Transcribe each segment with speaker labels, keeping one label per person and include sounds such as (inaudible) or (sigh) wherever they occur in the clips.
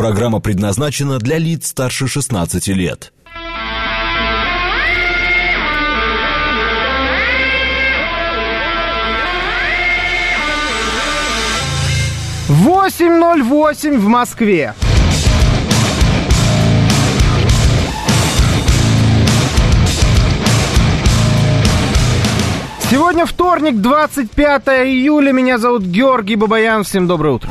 Speaker 1: Программа предназначена для лиц старше 16 лет.
Speaker 2: Восемь ноль восемь в Москве. Сегодня вторник, 25 июля. Меня зовут Георгий Бабаян. Всем доброе утро.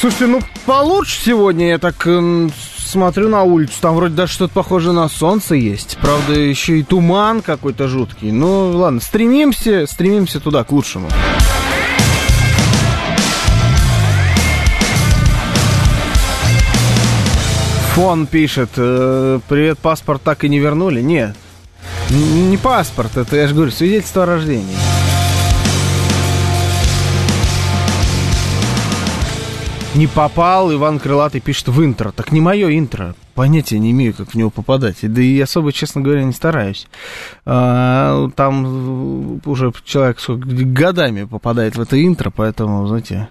Speaker 2: Слушайте, ну получше сегодня. Я так эм, смотрю на улицу. Там вроде даже что-то похоже на солнце есть. Правда, еще и туман какой-то жуткий. Ну ладно, стремимся, стремимся туда, к лучшему. Фон пишет, э, привет, паспорт так и не вернули. Нет, не паспорт, это я же говорю, свидетельство о рождении. Не попал, Иван Крылатый пишет в интро. Так не мое интро. Понятия не имею, как в него попадать. Да и особо, честно говоря, не стараюсь. А, Там уже человек сколько, годами попадает в это интро, поэтому, знаете,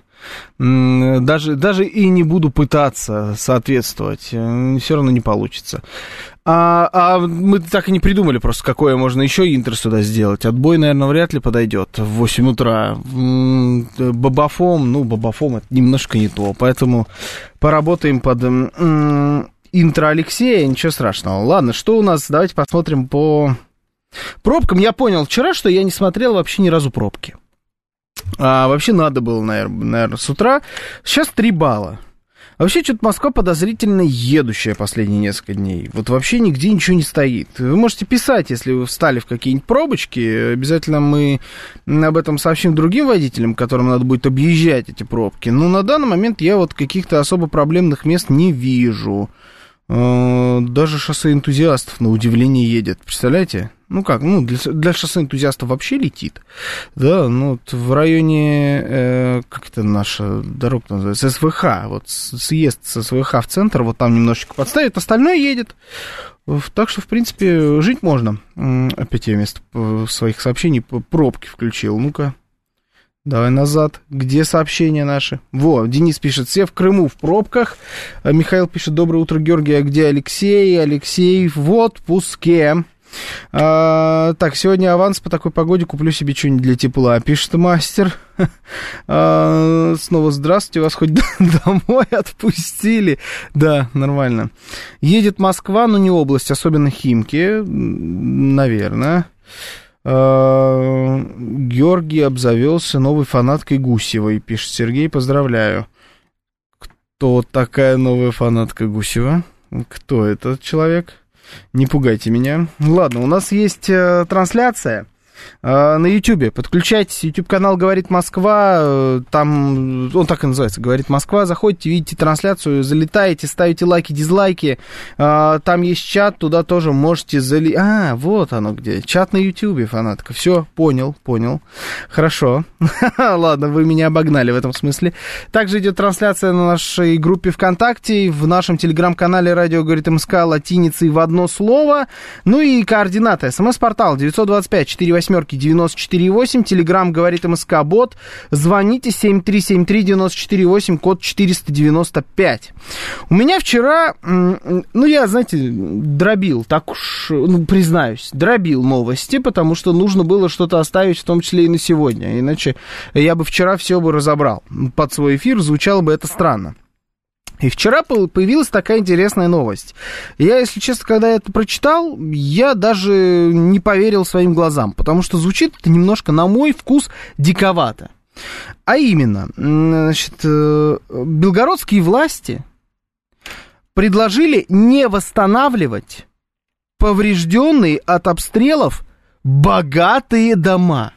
Speaker 2: даже, даже и не буду пытаться соответствовать. Все равно не получится. А, а мы так и не придумали просто, какое можно еще интро сюда сделать. Отбой, наверное, вряд ли подойдет в 8 утра. Бабафом, ну, бабафом это немножко не то. Поэтому поработаем под интро Алексея, ничего страшного. Ладно, что у нас? Давайте посмотрим по пробкам. Я понял вчера, что я не смотрел вообще ни разу пробки. А вообще надо было, наверное, с утра. Сейчас 3 балла. Вообще, что-то Москва подозрительно едущая последние несколько дней. Вот вообще нигде ничего не стоит. Вы можете писать, если вы встали в какие-нибудь пробочки. Обязательно мы об этом сообщим другим водителям, которым надо будет объезжать эти пробки. Но на данный момент я вот каких-то особо проблемных мест не вижу. Э, Даже шоссе энтузиастов на удивление едет. Представляете? Ну как, ну для, для шоссе энтузиастов вообще летит. Да, ну вот в районе, э, как это наша дорога называется, СВХ, вот съезд с СВХ в центр, вот там немножечко подставит, остальное едет. В- Так что, в принципе, жить можно. Опять я вместо э, своих сообщений пробки включил. Ну-ка, Давай назад. Где сообщения наши? Во, Денис пишет, все в Крыму в пробках. А Михаил пишет, доброе утро, Георгий, а где Алексей? Алексей в отпуске. А, так, сегодня аванс по такой погоде куплю себе что-нибудь для тепла, пишет мастер. (laughs) А, снова здравствуйте, вас хоть (laughs) домой отпустили. Да, нормально. Едет Москва, но не область, особенно Химки, наверное. А, Георгий обзавелся новой фанаткой Гусевой, пишет Сергей, поздравляю. Кто такая новая фанатка Гусева? Кто этот человек? Не пугайте меня. Ладно, у нас есть э, трансляция э, на Ютьюбе. Подключайтесь, YouTube-канал «Говорит Москва», э, там, он так и называется, «Говорит Москва». Заходите, видите трансляцию, залетаете, ставите лайки, дизлайки. Э, там есть чат, туда тоже можете зали... А, вот оно где. Чат на Ютьюбе, фанатка. Все, понял, понял. Хорошо. (laughs) Ладно, вы меня обогнали в этом смысле. Также идет трансляция на нашей группе ВКонтакте, в нашем телеграм-канале «Радио говорит МСК» латиницей в одно слово. Ну и координаты. СМС-портал 925-48-94-8. Телеграм говорит МСК Бот. Звоните 7373-94-8, код 495. У меня вчера, ну я, знаете, дробил, так уж, ну признаюсь, дробил новости, потому что нужно было что-то оставить, в том числе и на сегодня. Иначе я бы вчера все бы разобрал. Под свой эфир звучало бы это странно. И вчера появилась такая интересная новость. Я, если честно, когда это прочитал, я даже не поверил своим глазам, потому что звучит это немножко, на мой вкус, диковато. А именно, значит, э, белгородские власти предложили не восстанавливать поврежденные от обстрелов богатые дома.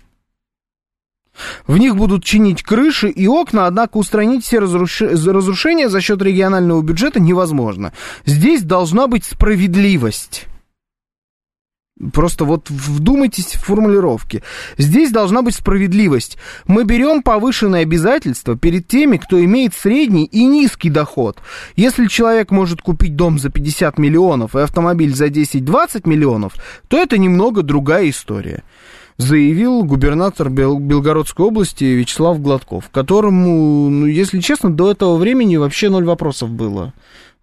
Speaker 2: В них будут чинить крыши и окна, однако устранить все разрушения за счет регионального бюджета невозможно. Здесь должна быть справедливость. Просто вот вдумайтесь в формулировки. Здесь должна быть справедливость. Мы берем повышенные обязательства перед теми, кто имеет средний и низкий доход. Если человек может купить дом за 50 миллионов и автомобиль за 10-20 миллионов, то это немного другая история. Заявил губернатор Бел- Белгородской области Вячеслав Гладков, которому, ну, если честно, до этого времени вообще ноль вопросов было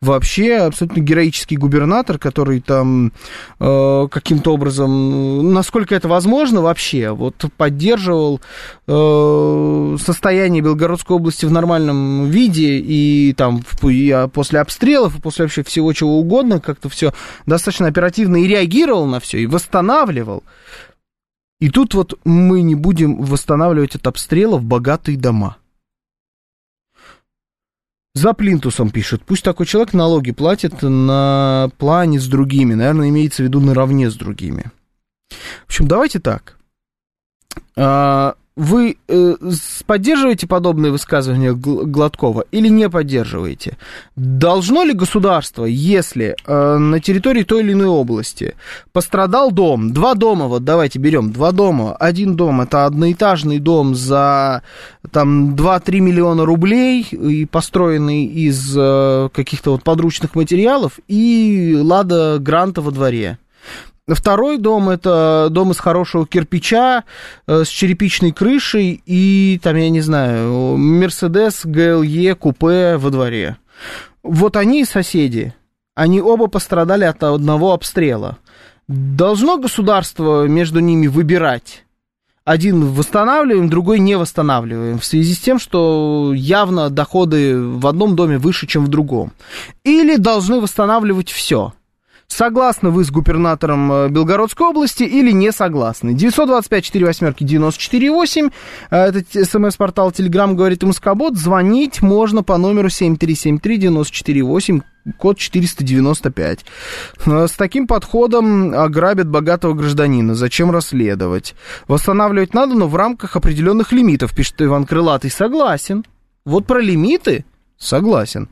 Speaker 2: вообще абсолютно героический губернатор, который там э, каким-то образом, насколько это возможно вообще, вот поддерживал э, состояние Белгородской области в нормальном виде и там и а, после обстрелов, и после вообще всего чего угодно, как-то все достаточно оперативно и реагировал на все, и восстанавливал. И тут вот мы не будем восстанавливать от обстрелов богатые дома. За плинтусом пишет. Пусть такой человек налоги платит на плане с другими. Наверное, имеется в виду наравне с другими. В общем, давайте так. Вы э, поддерживаете подобные высказывания Гладкова или не поддерживаете? Должно ли государство, если э, на территории той или иной области пострадал дом, два дома, вот давайте берем два дома, один дом это одноэтажный дом за там 2-3 миллиона рублей и построенный из э, каких-то вот подручных материалов и лада гранта во дворе. Второй дом это дом из хорошего кирпича э, с черепичной крышей и там, я не знаю, Мерседес ГЛЕ купе во дворе. Вот они соседи, они оба пострадали от одного обстрела. Должно государство между ними выбирать? Один восстанавливаем, другой не восстанавливаем, в связи с тем, что явно доходы в одном доме выше, чем в другом. Или должны восстанавливать все – Согласны вы с губернатором э, Белгородской области или не согласны? 925-4 восьмерки 94,8. Э, это смс-портал Телеграм говорит Москобот. Звонить можно по номеру 7373-94,8 код 495. Э, с таким подходом ограбят богатого гражданина. Зачем расследовать? Восстанавливать надо, но в рамках определенных лимитов, пишет Иван Крылатый. Согласен. Вот про лимиты Согласен.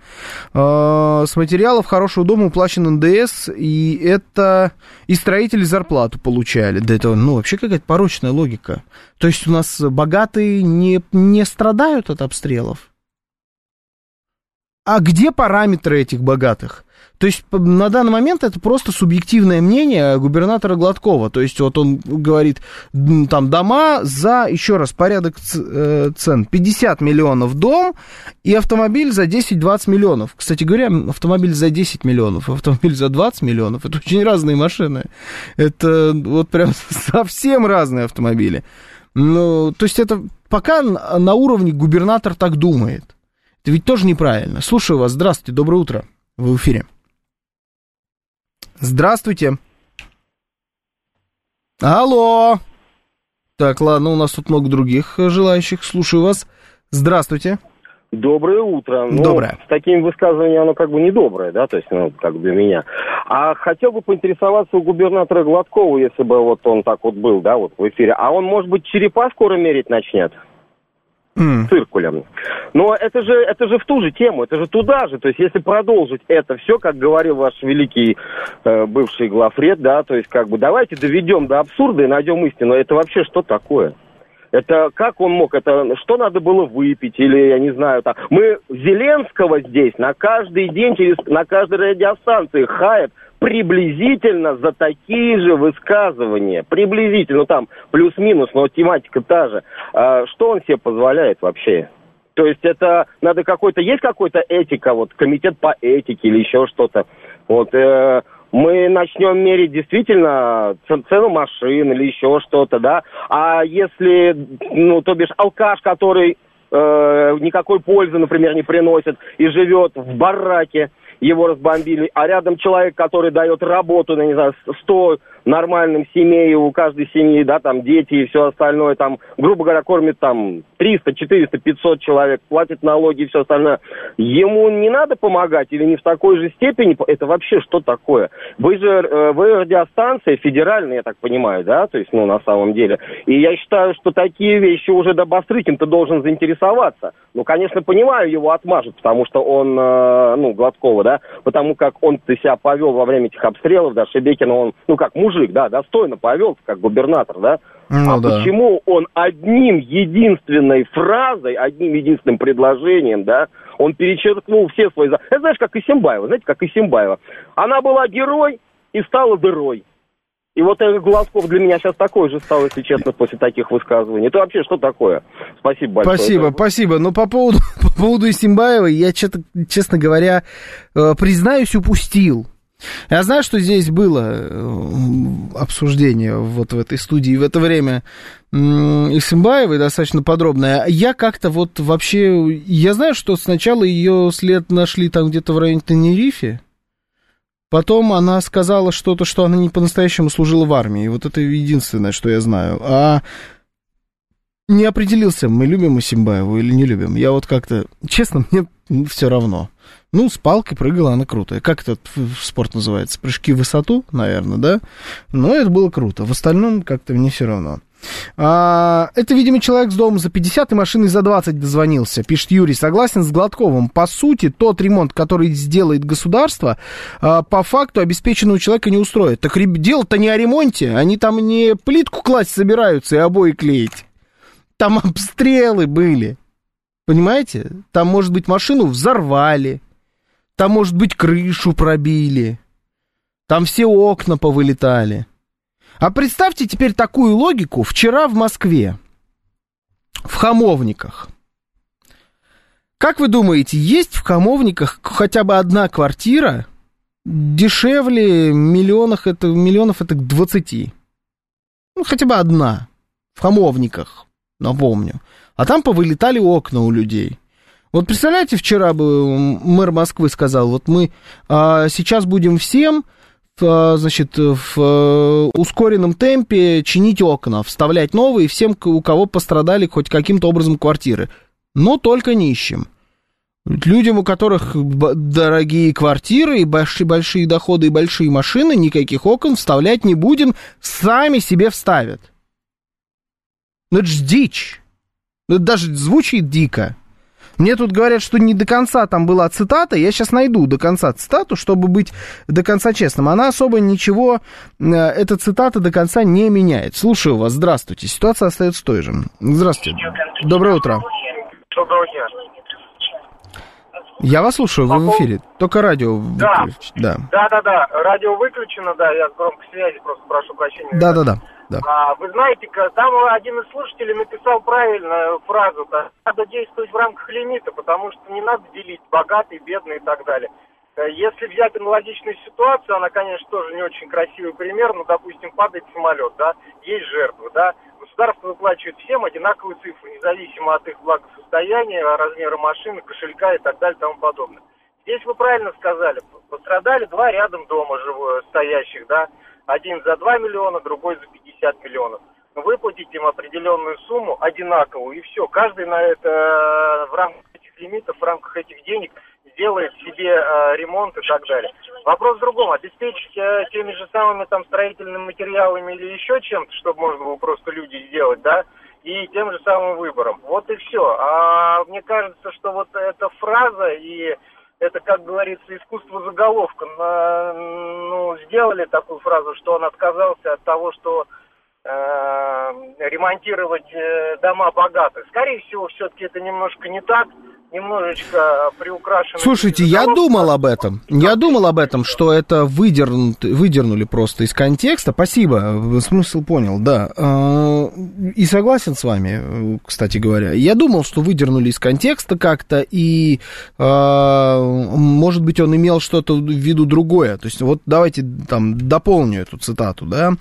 Speaker 2: А, с материалов хорошего дома уплачен НДС, и это и строители зарплату получали. Да это, ну, вообще какая-то порочная логика. То есть у нас богатые не, не страдают от обстрелов. А где параметры этих богатых? То есть на данный момент это просто субъективное мнение губернатора Гладкова. То есть вот он говорит, там дома за, еще раз, порядок э, цен. 50 миллионов дом и автомобиль за 10-20 миллионов. Кстати говоря, автомобиль за 10 миллионов, автомобиль за 20 миллионов, это очень разные машины. Это вот прям (laughs) совсем разные автомобили. Ну, то есть это пока на уровне губернатор так думает. Это ведь тоже неправильно. Слушаю вас. Здравствуйте, доброе утро. Вы в эфире. Здравствуйте. Алло. Так, ладно, у нас тут много других желающих. Слушаю вас. Здравствуйте.
Speaker 3: Доброе утро.
Speaker 2: Ну, Доброе.
Speaker 3: С таким высказыванием оно как бы не доброе, да, то есть, ну, как для меня. А хотел бы поинтересоваться у губернатора Гладкова, если бы вот он так вот был, да, вот в эфире. А он, может быть, черепа скоро мерить начнет? Mm. циркулем. Но это же, это же в ту же тему, это же туда же. То есть если продолжить это все, как говорил ваш великий э, бывший главред, да, то есть как бы давайте доведем до абсурда и найдем истину. Это вообще что такое? Это как он мог? Это что надо было выпить? Или, я не знаю, там. Мы Зеленского здесь на каждый день, через, на каждой радиостанции хаят приблизительно за такие же высказывания. Приблизительно, ну там плюс-минус, но тематика та же. А, что он себе позволяет вообще? То есть это надо какой-то, есть какой-то этика, вот комитет по этике или еще что-то. Вот э, мы начнем мерить действительно цену машин или еще что-то, да. А если, ну, то бишь алкаш, который э, никакой пользы, например, не приносит и живет в бараке, его разбомбили, а рядом человек, который дает работу, ну, не знаю, 100 нормальным семей, у каждой семьи, да, там дети и все остальное, там, грубо говоря, кормит там 300, 400, 500 человек, платит налоги и все остальное. Ему не надо помогать или не в такой же степени? Это вообще что такое? Вы же, э, вы радиостанция федеральная, я так понимаю, да, то есть, ну, на самом деле. И я считаю, что такие вещи уже до Бастрыкин-то должен заинтересоваться. Ну, конечно, понимаю, его отмажут, потому что он, э, ну, Гладкова, да, потому как он-то себя повел во время этих обстрелов, да, Шебекина, он, ну, как мужик, да, достойно повел, как губернатор, да. Ну, а да. почему он одним единственной фразой, одним единственным предложением, да, он перечеркнул все свои... Это знаешь, как Исимбаева, знаете, как Исимбаева. Она была герой и стала дырой. И вот этот Глазков для меня сейчас такой же стал, если честно, после таких высказываний. Это вообще что такое? Спасибо большое.
Speaker 2: Спасибо, спасибо. Но по поводу, (laughs) по поводу Исимбаева я, честно говоря, э, признаюсь, упустил. Я знаю, что здесь было э, обсуждение вот в этой студии в это время Исимбаевой достаточно подробное. Я как-то вот вообще... Я знаю, что сначала ее след нашли там где-то в районе Тенерифе. Потом она сказала что-то, что она не по-настоящему служила в армии. Вот это единственное, что я знаю. А не определился, мы любим Исимбаеву или не любим. Я вот как-то... Честно, мне все равно. Ну, с палкой прыгала она крутая. Как этот спорт называется? Прыжки в высоту, наверное, да? Но это было круто. В остальном как-то мне все равно. А, это, видимо, человек с дома за 50 и машиной за 20 дозвонился, пишет Юрий. Согласен с Гладковым. По сути, тот ремонт, который сделает государство, а, по факту обеспеченного человека не устроит. Так дело-то не о ремонте. Они там не плитку класть собираются и обои клеить. Там (laughs) обстрелы были. Понимаете? Там, может быть, машину взорвали. Там, может быть, крышу пробили. Там все окна повылетали. А представьте теперь такую логику вчера в Москве, в Хамовниках. Как вы думаете, есть в Хамовниках хотя бы одна квартира дешевле миллионов, это, миллионов это 20? Ну, хотя бы одна. В Хамовниках, напомню. А там повылетали окна у людей. Вот представляете, вчера бы мэр Москвы сказал, вот мы а, сейчас будем всем а, значит, в э, ускоренном темпе чинить окна, вставлять новые всем, у кого пострадали хоть каким-то образом квартиры. Но только нищим. Людям, у которых дорогие квартиры, и большие, большие доходы, и большие машины, никаких окон вставлять не будем, сами себе вставят. Ну это ж дичь. Ну это даже звучит дико. Мне тут говорят, что не до конца там была цитата. Я сейчас найду до конца цитату, чтобы быть до конца честным. Она особо ничего, э, эта цитата до конца не меняет. Слушаю вас. Здравствуйте. Ситуация остается той же. Здравствуйте. Доброе утро. Я вас слушаю, вы в эфире. Только радио
Speaker 4: да.
Speaker 2: выключите. Да.
Speaker 4: да, да, да. Радио выключено, да, я с громкой связи просто прошу прощения.
Speaker 2: Да, да, да. Да.
Speaker 4: А, вы знаете, там один из слушателей написал правильную фразу, да, надо действовать в рамках лимита, потому что не надо делить богатый, бедный и так далее. Э, если взять аналогичную ситуацию, она, конечно, тоже не очень красивый пример, но, допустим, падает самолет, да, есть жертвы, да, государство выплачивает всем одинаковые цифры, независимо от их благосостояния, размера машины, кошелька и так далее и тому подобное. Здесь вы правильно сказали, пострадали два рядом дома живое, стоящих, да, один за 2 миллиона, другой за 50 миллионов. Выплатить им определенную сумму одинаковую, и все. Каждый на это э, в рамках этих лимитов, в рамках этих денег сделает себе э, ремонт и так далее. Вопрос в другом. Обеспечить э, теми же самыми там строительными материалами или еще чем-то, чтобы можно было просто люди сделать, да, и тем же самым выбором. Вот и все. А мне кажется, что вот эта фраза и это, как говорится, искусство заголовка. Ну, сделали такую фразу, что он отказался от того, что э, ремонтировать э, дома богатых. Скорее всего, все-таки это немножко не так немножечко приукрашено.
Speaker 2: Слушайте, я думал об этом. Я думал об этом, что это выдернут, выдернули просто из контекста. Спасибо, смысл понял, да. А, и согласен с вами, кстати говоря. Я думал, что выдернули из контекста как-то, и, а, может быть, он имел что-то в виду другое. То есть, вот давайте там дополню эту цитату, да.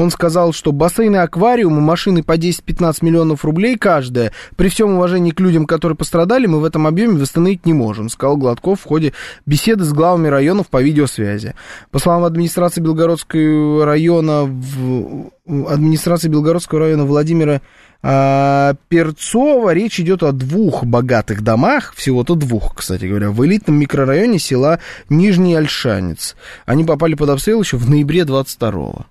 Speaker 2: Он сказал, что бассейны, аквариумы, машины по 10-15 миллионов рублей каждая. При всем уважении к людям, которые пострадали, мы в этом объеме восстановить не можем, сказал Гладков в ходе беседы с главами районов по видеосвязи. По словам администрации Белгородского района, в, администрации Белгородского района Владимира а, Перцова речь идет о двух богатых домах, всего-то двух, кстати говоря, в элитном микрорайоне села Нижний Альшанец. Они попали под обстрел еще в ноябре 22-го.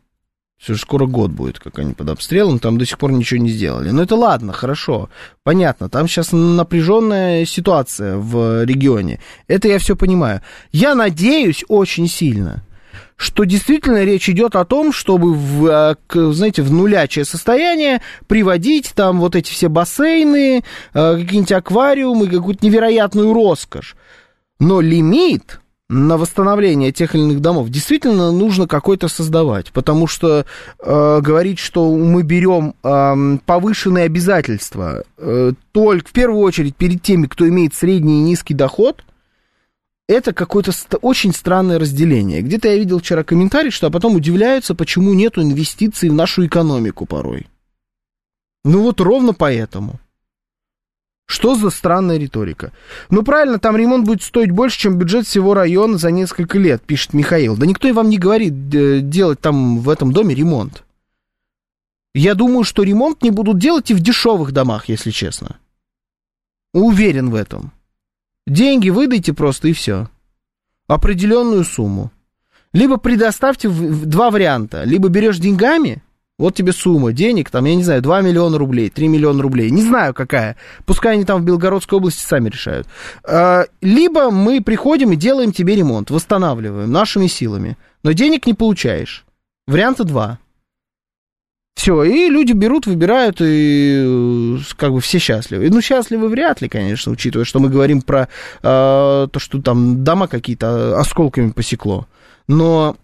Speaker 2: Все же скоро год будет, как они под обстрелом, там до сих пор ничего не сделали. Но это ладно, хорошо, понятно, там сейчас напряженная ситуация в регионе. Это я все понимаю. Я надеюсь очень сильно, что действительно речь идет о том, чтобы, в, а, знаете, в нулячее состояние приводить там вот эти все бассейны, а, какие-нибудь аквариумы, какую-то невероятную роскошь. Но лимит на восстановление тех или иных домов действительно нужно какой-то создавать, потому что э, говорить, что мы берем э, повышенные обязательства э, только в первую очередь перед теми, кто имеет средний и низкий доход, это какое-то ст- очень странное разделение. Где-то я видел вчера комментарий, что а потом удивляются, почему нет инвестиций в нашу экономику порой. Ну вот ровно поэтому. Что за странная риторика? Ну правильно, там ремонт будет стоить больше, чем бюджет всего района за несколько лет, пишет Михаил. Да никто и вам не говорит э, делать там в этом доме ремонт. Я думаю, что ремонт не будут делать и в дешевых домах, если честно. Уверен в этом. Деньги выдайте просто и все. Определенную сумму. Либо предоставьте два варианта. Либо берешь деньгами, вот тебе сумма денег, там, я не знаю, 2 миллиона рублей, 3 миллиона рублей, не знаю какая. Пускай они там в Белгородской области сами решают. А, Либо мы приходим и делаем тебе ремонт, восстанавливаем нашими силами. Но денег не получаешь. Варианта два. Все, и люди берут, выбирают, и э, как бы все счастливы. Ну, счастливы вряд ли, конечно, учитывая, что мы говорим про э, то, что там дома какие-то осколками посекло. Но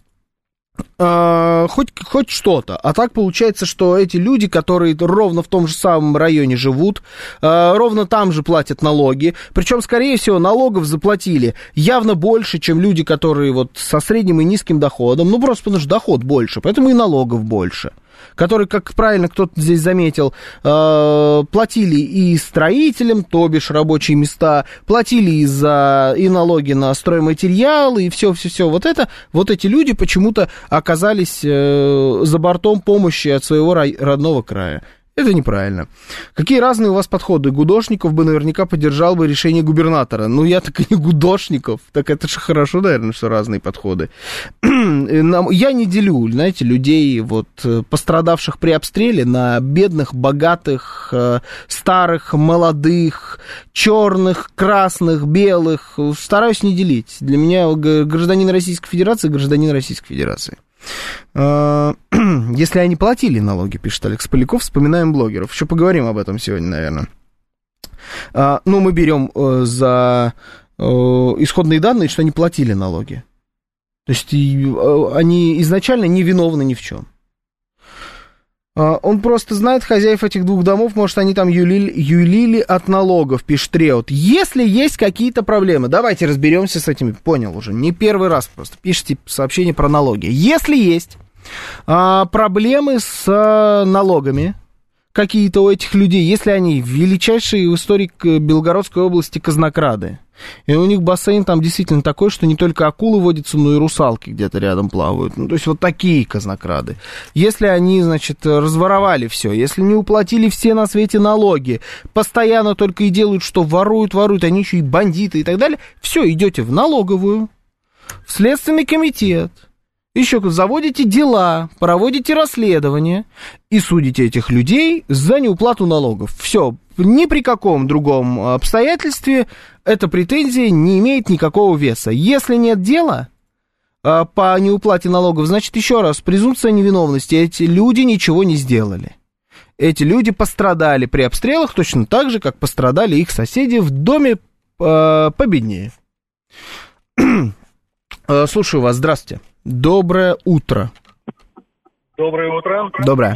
Speaker 2: э, хоть, хоть что-то. А так получается, что эти люди, которые ровно в том же самом районе живут, э, ровно там же платят налоги, причем, скорее всего, налогов заплатили явно больше, чем люди, которые вот со средним и низким доходом, ну, просто потому что доход больше, поэтому и налогов больше которые, как правильно кто-то здесь заметил, э, платили и строителям, то бишь рабочие места, платили и за и налоги на стройматериалы, и все-все-все. Вот это, вот эти люди почему-то оказались э, за бортом помощи от своего родного края. Это неправильно. Какие разные у вас подходы? Гудошников бы наверняка поддержал бы решение губернатора. Ну, я так и не Гудошников. Так это же хорошо, наверное, что разные подходы. (clears throat) Я не делю, знаете, людей, вот, э, пострадавших при обстреле на бедных, богатых, э, старых, молодых, черных, красных, белых. Стараюсь не делить. Для меня гражданин Российской Федерации – гражданин Российской Федерации. Э, (clears throat) Если они платили налоги, пишет Алекс Поляков, вспоминаем блогеров. Еще поговорим об этом сегодня, наверное. А, Ну, мы берем э, за э, исходные данные, что они платили налоги. То есть они изначально не виновны ни в чем. А, Он просто знает хозяев этих двух домов, может, они там юлили, юлили от налогов, пишет Треот. Если есть какие-то проблемы, давайте разберемся с этими. Понял уже, не первый раз просто пишите сообщение про налоги. Если есть а, проблемы с а, налогами какие-то у этих людей, если они величайшие в истории к- Белгородской области казнокрады, и у них бассейн там действительно такой, что не только акулы водятся, но и русалки где-то рядом плавают. Ну, то есть вот такие казнокрады. Если они, значит, разворовали все, если не уплатили все на свете налоги, постоянно только и делают, что воруют, воруют, они еще и бандиты и так далее, все, идете в налоговую, в Следственный комитет, еще заводите дела, проводите расследование и судите этих людей за неуплату налогов. Все, ни при каком другом обстоятельстве эта претензия не имеет никакого веса. Если нет дела а, по неуплате налогов, значит, еще раз, презумпция невиновности. Эти люди ничего не сделали. Эти люди пострадали при обстрелах точно так же, как пострадали их соседи в доме э, победнее. Э, (clears throat) Слушаю вас, здравствуйте. Доброе утро.
Speaker 4: Доброе утро.
Speaker 2: Доброе.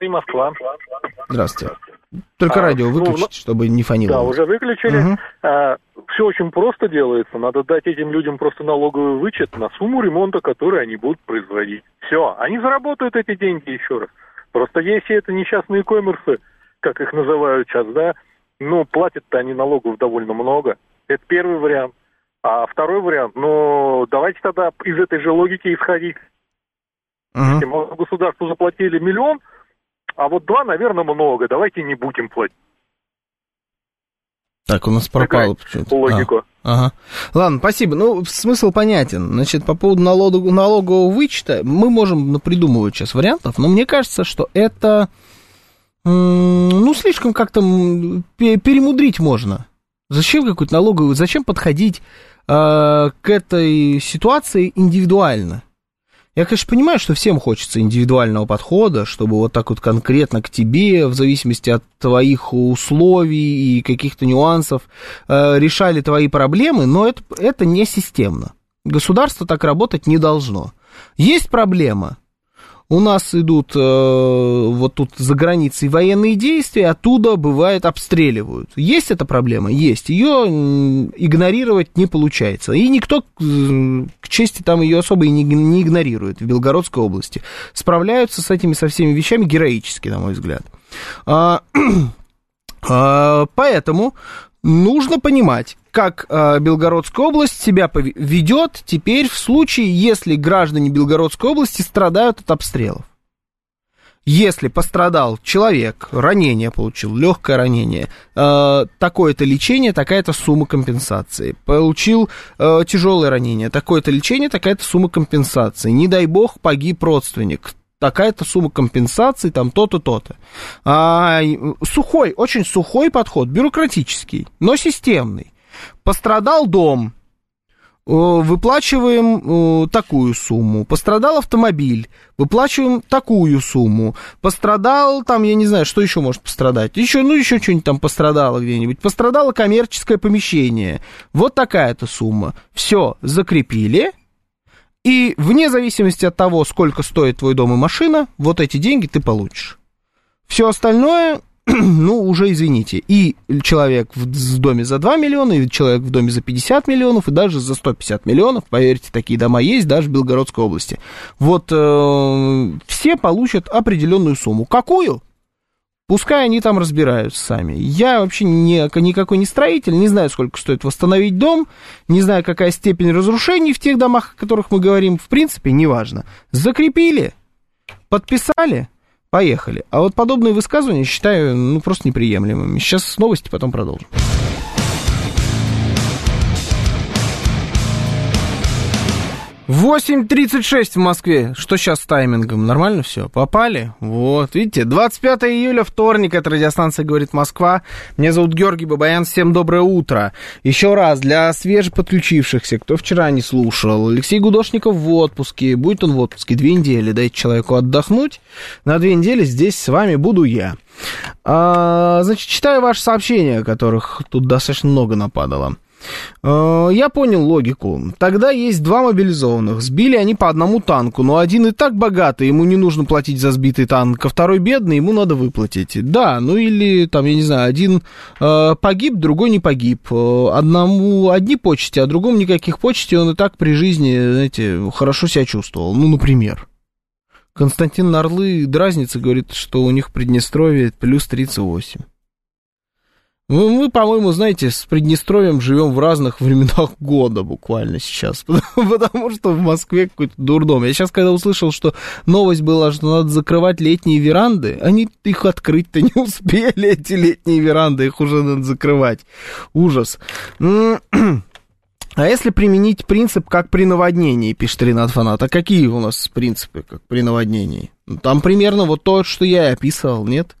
Speaker 4: И Москва.
Speaker 2: Здравствуйте. Только
Speaker 4: А,
Speaker 2: радио
Speaker 4: ну,
Speaker 2: выключить, чтобы не фонило.
Speaker 4: Да, уже выключили.
Speaker 2: Мгм.
Speaker 4: все очень просто делается. Надо дать этим людям просто налоговый вычет на сумму ремонта, который они будут производить. Все, они заработают эти деньги еще раз. Просто если это несчастные коммерсы, как их называют сейчас, да, ну, платят-то они налогов довольно много. Это первый вариант. А второй вариант, ну, давайте тогда из этой же логики исходить. Мы государству заплатили миллион, а вот два, наверное, много. Давайте не будем платить.
Speaker 2: Так, у нас пропало почему-то.
Speaker 4: Логику.
Speaker 2: А, ага. Ладно, спасибо. Ну, смысл понятен. Значит, по поводу налог- налогового вычета мы можем придумывать сейчас вариантов, но мне кажется, что это, ну, слишком как-то перемудрить можно. Зачем какую-то налоговую, зачем подходить э, к этой ситуации индивидуально? Я, конечно, понимаю, что всем хочется индивидуального подхода, чтобы вот так вот конкретно к тебе, в зависимости от твоих условий и каких-то нюансов, э, решали твои проблемы, но это, это не системно. Государство так работать не должно. Есть проблема. У нас идут э, вот тут за границей военные действия, оттуда бывает обстреливают. Есть эта проблема? Есть. Ее игнорировать не получается. И никто, к чести, там ее особо и не, не игнорирует в Белгородской области. Справляются с этими со всеми вещами героически, на мой взгляд. А, (clears throat) а, поэтому нужно понимать, как э, Белгородская область себя ведет теперь в случае, если граждане Белгородской области страдают от обстрелов. Если пострадал человек, ранение получил, легкое ранение, э, такое-то лечение, такая-то сумма компенсации. Получил э, тяжелое ранение, такое-то лечение, такая-то сумма компенсации. Не дай бог погиб родственник, такая-то сумма компенсации, там то-то, то-то. А, сухой, очень сухой подход, бюрократический, но системный. Пострадал дом, э, выплачиваем э, такую сумму. Пострадал автомобиль, выплачиваем такую сумму. Пострадал там, я не знаю, что еще может пострадать. Еще, ну, еще что-нибудь там пострадало где-нибудь. Пострадало коммерческое помещение. Вот такая-то сумма. Все, закрепили. И вне зависимости от того, сколько стоит твой дом и машина, вот эти деньги ты получишь. Все остальное (clears throat) ну, уже извините, и человек в доме за 2 миллиона, и человек в доме за 50 миллионов, и даже за 150 миллионов, поверьте, такие дома есть даже в Белгородской области. Вот э, все получат определенную сумму. Какую? Пускай они там разбираются сами. Я вообще не, никакой не строитель, не знаю, сколько стоит восстановить дом, не знаю, какая степень разрушений в тех домах, о которых мы говорим. В принципе, неважно. Закрепили, подписали, Поехали. А вот подобные высказывания считаю, ну, просто неприемлемыми. Сейчас новости, потом продолжим. 8.36 в Москве. Что сейчас с таймингом? Нормально все? Попали? Вот, видите, 25 июля, вторник, это радиостанция «Говорит Москва». Меня зовут Георгий Бабаян, всем доброе утро. Еще раз, для свежеподключившихся, кто вчера не слушал, Алексей Гудошников в отпуске. Будет он в отпуске две недели, дайте человеку отдохнуть. На две недели здесь с вами буду я. А, значит, читаю ваши сообщения, которых тут достаточно много нападало. Э, я понял логику. Тогда есть два мобилизованных. Сбили они по одному танку, но один и так богатый, ему не нужно платить за сбитый танк, а второй бедный, ему надо выплатить. Да, ну или там, я не знаю, один э, погиб, другой не погиб. Э, одному одни почести, а другому никаких почестей, он и так при жизни, знаете, хорошо себя чувствовал. Ну, например. Константин Нарлы дразнится, говорит, что у них в Приднестровье плюс 38. Мы, мы, по-моему, знаете, с Приднестровьем живем в разных временах (laughs) года буквально сейчас, (laughs) потому что в Москве какой-то дурдом. Я сейчас, когда услышал, что новость была, что надо закрывать летние веранды, они их открыть-то (laughs) не успели, эти летние веранды, их уже надо закрывать. Ужас. (clears throat) А если применить принцип, как при наводнении, пишет Ренат Фанат, а какие у нас принципы, как при наводнении? Там примерно вот то, что я и описывал, нет?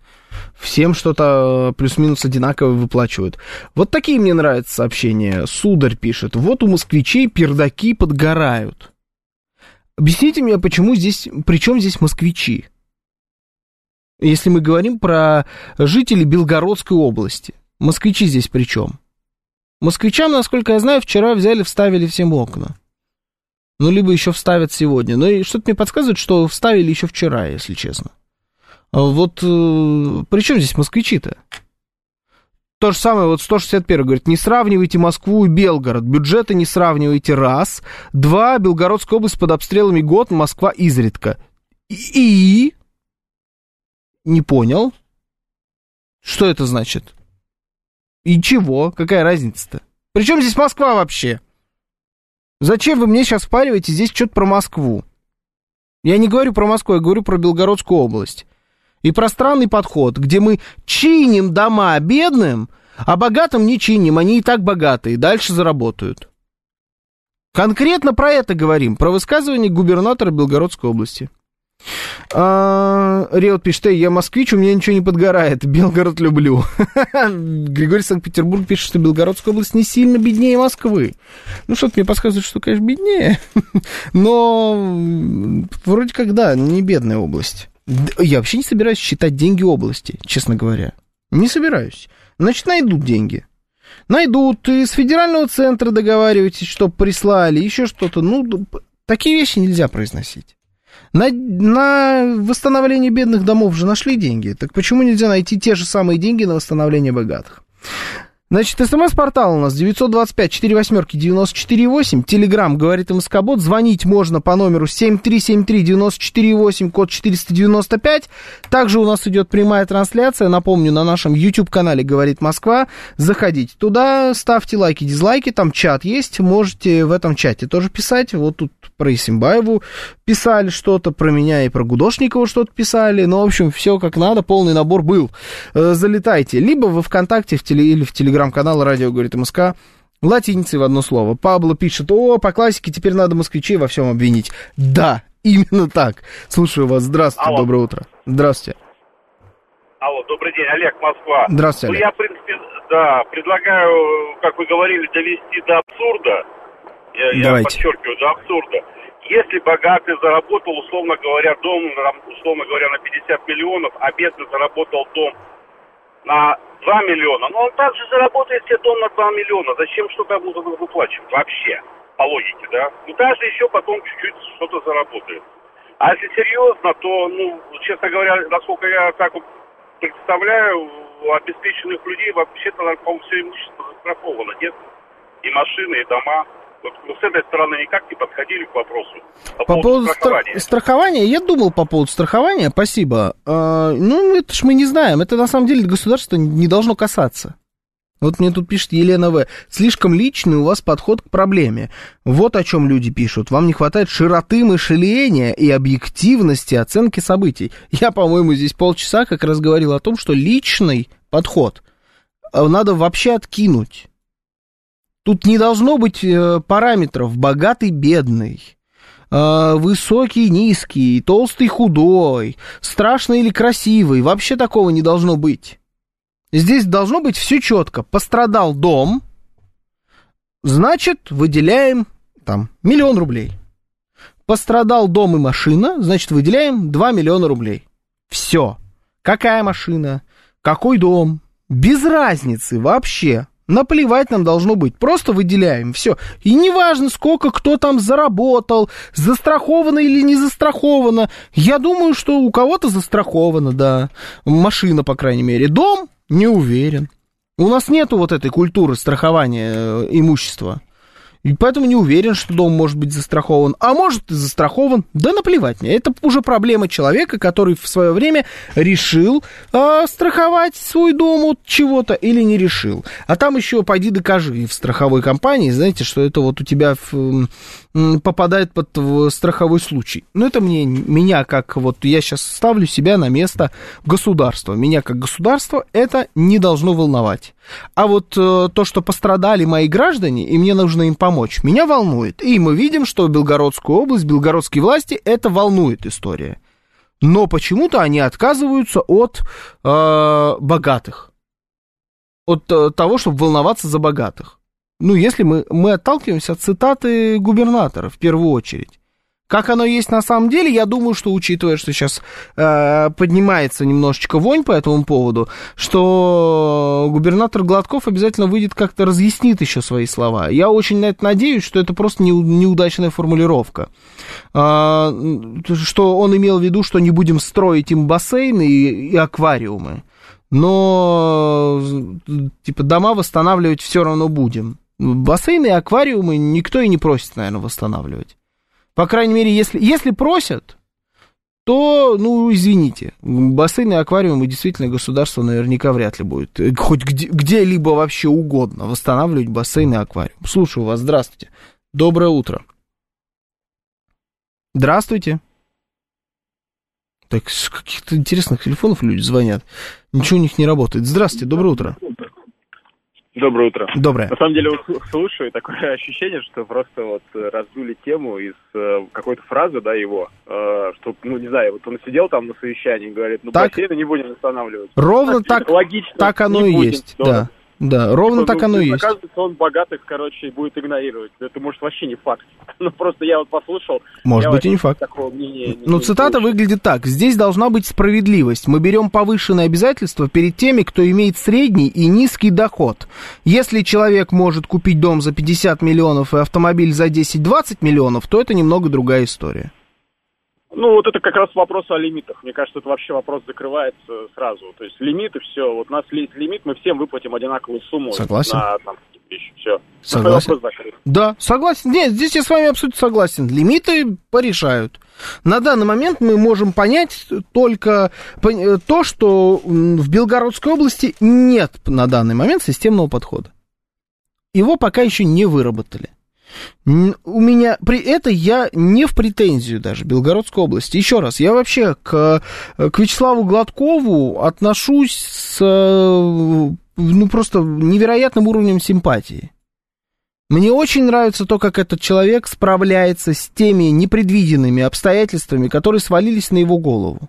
Speaker 2: Всем что-то плюс-минус одинаково выплачивают. Вот такие мне нравятся сообщения. Сударь пишет, вот у москвичей пердаки подгорают. Объясните мне, почему здесь, при чем здесь москвичи? Если мы говорим про жителей Белгородской области, москвичи здесь при чем? Москвичам, насколько я знаю, вчера взяли, вставили всем окна. Ну, либо еще вставят сегодня. Но что-то мне подсказывает, что вставили еще вчера, если честно. А вот э, при чем здесь москвичи-то? То же самое, вот 161 говорит, не сравнивайте Москву и Белгород, бюджеты не сравнивайте, раз. Два, Белгородская область под обстрелами год, Москва изредка. И? Не понял. Что это значит? И чего? Какая разница-то? Причем здесь Москва вообще? Зачем вы мне сейчас впариваете здесь что-то про Москву? Я не говорю про Москву, я говорю про Белгородскую область и пространный подход, где мы чиним дома бедным, а богатым не чиним, они и так богатые, дальше заработают. Конкретно про это говорим, про высказывание губернатора Белгородской области. А, Риот пишет, я москвич, у меня ничего не подгорает, Белгород люблю. (laughs) Григорий Санкт-Петербург пишет, что Белгородская область не сильно беднее Москвы. Ну, что-то мне подсказывает, что, конечно, беднее, (laughs) но вроде как, да, не бедная область. Я вообще не собираюсь считать деньги области, честно говоря. Не собираюсь. Значит, найдут деньги. Найдут, из федерального центра договаривайтесь, чтобы прислали, еще что-то. Ну, такие вещи нельзя произносить. На, на восстановление бедных домов же нашли деньги. Так почему нельзя найти те же самые деньги на восстановление богатых? Значит, смс-портал у нас 925 4 восьмерки 94,8. Телеграмм, говорит МСК-бот. Звонить можно по номеру 7373-94,8, код 495. Также у нас идет прямая трансляция. Напомню, на нашем YouTube-канале «Говорит Москва». Заходите туда, ставьте лайки, дизлайки. Там чат есть. Можете в этом чате тоже писать. Вот тут про Исимбаеву писали что-то, про меня и про Гудошникова что-то писали. Ну, в общем, все как надо. Полный набор был. Э, залетайте. Либо во ВКонтакте в теле, или в Телеграме телеграм-канал «Радио говорит МСК». Латиницей в одно слово. Пабло пишет, о, по классике теперь надо москвичей во всем обвинить. Да, именно так. Слушаю вас. Здравствуйте, Алло. доброе утро. Здравствуйте.
Speaker 5: Алло, добрый день, Олег, Москва.
Speaker 2: Здравствуйте,
Speaker 5: Олег. Ну, я, в принципе, да, предлагаю, как вы говорили, довести до абсурда. Я, Давайте. я подчеркиваю, до абсурда. Если богатый заработал, условно говоря, дом, условно говоря, на 50 миллионов, а бедный заработал дом на 2 миллиона, но он также заработает себе дом на 2 миллиона. Зачем что-то буду выплачивать вообще, по логике, да? Ну, даже еще потом чуть-чуть что-то заработает. А если серьезно, то, ну, честно говоря, насколько я так вот представляю, у обеспеченных людей вообще-то, по-моему, все имущество застраховано, нет? И машины, и дома. Ну, с этой стороны никак не подходили к вопросу.
Speaker 2: По, по поводу страхования. страхования, я думал по поводу страхования, спасибо. А, ну, это ж мы не знаем, это на самом деле государство не должно касаться. Вот мне тут пишет Елена В. Слишком личный у вас подход к проблеме. Вот о чем люди пишут. Вам не хватает широты мышления и объективности оценки событий. Я, по-моему, здесь полчаса как раз говорил о том, что личный подход э, надо вообще откинуть. Тут не должно быть э, параметров богатый, бедный, э, высокий, низкий, толстый, худой, страшный или красивый. Вообще такого не должно быть. Здесь должно быть все четко. Пострадал дом, значит, выделяем там миллион рублей. Пострадал дом и машина, значит, выделяем 2 миллиона рублей. Все. Какая машина, какой дом, без разницы вообще. Наплевать нам должно быть. Просто выделяем. Все. И неважно, сколько кто там заработал, застраховано или не застраховано. Я думаю, что у кого-то застраховано, да. Машина, по крайней мере. Дом? Не уверен. У нас нету вот этой культуры страхования э, имущества. И поэтому не уверен, что дом может быть застрахован. А может и застрахован. Да наплевать мне. Это уже проблема человека, который в свое время решил э, страховать свой дом от чего-то или не решил. А там еще пойди докажи в страховой компании, знаете, что это вот у тебя в, попадает под страховой случай. Ну, это мне, меня как вот я сейчас ставлю себя на место государства. Меня как государство это не должно волновать. А вот э, то, что пострадали мои граждане, и мне нужно им помочь, меня волнует. И мы видим, что Белгородскую область, белгородские власти, это волнует история. Но почему-то они отказываются от э, богатых. От э, того, чтобы волноваться за богатых. Ну, если мы, мы отталкиваемся от цитаты губернатора в первую очередь. Как оно есть на самом деле, я думаю, что учитывая, что сейчас э, поднимается немножечко вонь по этому поводу, что губернатор Гладков обязательно выйдет как-то разъяснит еще свои слова. Я очень на это надеюсь, что это просто не, неудачная формулировка. Э, что он имел в виду, что не будем строить им бассейны и, и аквариумы. Но типа дома восстанавливать все равно будем. Бассейны и аквариумы никто и не просит, наверное, восстанавливать. По крайней мере, если, если просят, то, ну, извините, бассейны и аквариумы действительно государство наверняка вряд ли будет. Хоть где, где-либо вообще угодно восстанавливать бассейны и аквариум. Слушаю вас, здравствуйте. Доброе утро. Здравствуйте. Так, с каких-то интересных телефонов люди звонят. Ничего у них не работает. Здравствуйте, доброе утро.
Speaker 6: Доброе утро.
Speaker 2: Доброе.
Speaker 6: На самом деле, слушаю, такое (laughs) ощущение, что просто вот раздули тему из э, какой-то фразы, да, его, э, что, ну, не знаю, вот он сидел там на совещании и говорит, ну, так, бассейны не будем восстанавливать.
Speaker 2: Ровно так, логично, так оно и есть, да. Да, ровно так оно и есть.
Speaker 6: Оказывается, он богатых, короче, будет игнорировать. Это, может, вообще не факт. (laughs) Ну, просто я вот послушал.
Speaker 2: Может быть, и не факт.
Speaker 6: Такого мнения
Speaker 2: не, ну, цитата выглядит так. Здесь должна быть справедливость. Мы берем повышенные обязательства перед теми, кто имеет средний и низкий доход. Если человек может купить дом за 50 миллионов и автомобиль за 10-20 миллионов, то это немного другая история.
Speaker 6: Ну, вот это как раз вопрос о лимитах. Мне кажется, это вообще вопрос закрывается сразу. То есть лимиты, все, вот у нас лимит, мы всем выплатим одинаковую сумму.
Speaker 2: Согласен.
Speaker 6: На, там, вещи, все.
Speaker 2: Согласен. Да, согласен. Нет, здесь я с вами абсолютно согласен. Лимиты порешают. На данный момент мы можем понять только э, то, что в Белгородской области нет на данный момент системного подхода. Его пока еще не выработали. У меня при это я не в претензию даже Белгородской области. Еще раз, я вообще к, к Вячеславу Гладкову отношусь с ну просто невероятным уровнем симпатии. Мне очень нравится то, как этот человек справляется с теми непредвиденными обстоятельствами, которые свалились на его голову.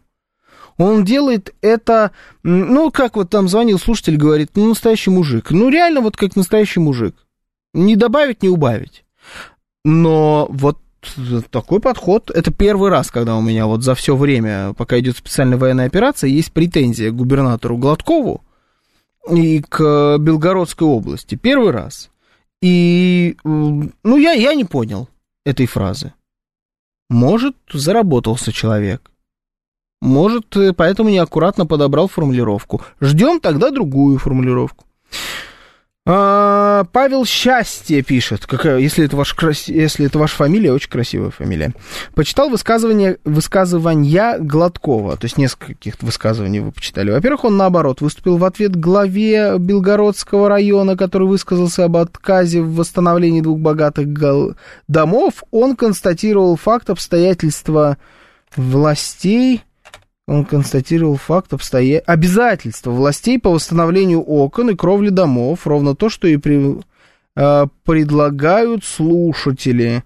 Speaker 2: Он делает это, ну, как вот там звонил слушатель, говорит, ну, настоящий мужик. Ну, реально вот как настоящий мужик. Не добавить, не убавить. Но вот такой подход, это первый раз, когда у меня вот за все время, пока идет специальная военная операция, есть претензия к губернатору Гладкову и к Белгородской области. Первый раз. И, ну, я, я не понял этой фразы. Может, заработался человек. Может, поэтому неаккуратно подобрал формулировку. Ждем тогда другую формулировку. А, Павел Счастье пишет, какая, если, это ваш, если это ваша фамилия, очень красивая фамилия. Почитал высказывание, высказывания Гладкова, то есть нескольких высказываний вы почитали. Во-первых, он наоборот выступил в ответ главе Белгородского района, который высказался об отказе в восстановлении двух богатых домов. Он констатировал факт обстоятельства властей он констатировал факт обстоя... обязательства властей по восстановлению окон и кровли домов, ровно то, что и при... э, предлагают слушатели.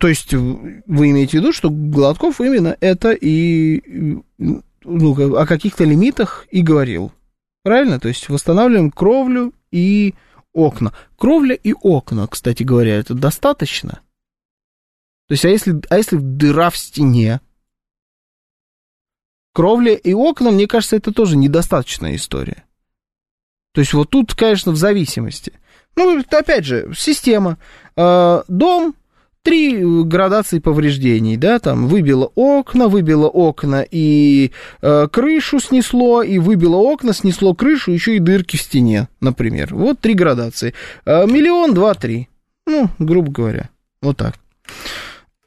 Speaker 2: То есть вы имеете в виду, что Гладков именно это и ну, о каких-то лимитах и говорил. Правильно? То есть восстанавливаем кровлю и окна. Кровля и окна, кстати говоря, это достаточно. То есть, а если, а если дыра в стене, Кровля и окна, мне кажется, это тоже недостаточная история. То есть вот тут, конечно, в зависимости. Ну, опять же, система. Э, дом, три градации повреждений, да, там выбило окна, выбило окна и э, крышу снесло, и выбило окна, снесло крышу, еще и дырки в стене, например. Вот три градации. Э, миллион, два, три. Ну, грубо говоря, вот так.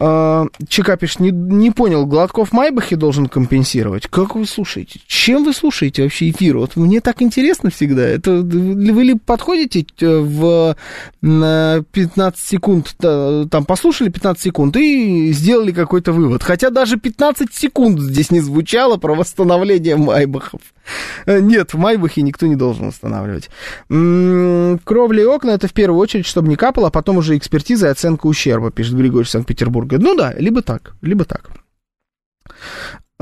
Speaker 2: А, ЧК пишет, не, не понял, Гладков Майбахи должен компенсировать. Как вы слушаете? Чем вы слушаете вообще эфир? Вот мне так интересно всегда. Это вы ли подходите э, в 15 секунд, там послушали 15 секунд и сделали какой-то вывод. Хотя даже 15 секунд здесь не звучало про восстановление Майбахов. Э, нет, в Майбахе никто не должен восстанавливать. Кровли и окна это в первую очередь, чтобы не капало, а потом уже экспертиза и оценка ущерба, пишет Григорий Санкт-Петербурга. Ну да, либо так, либо так.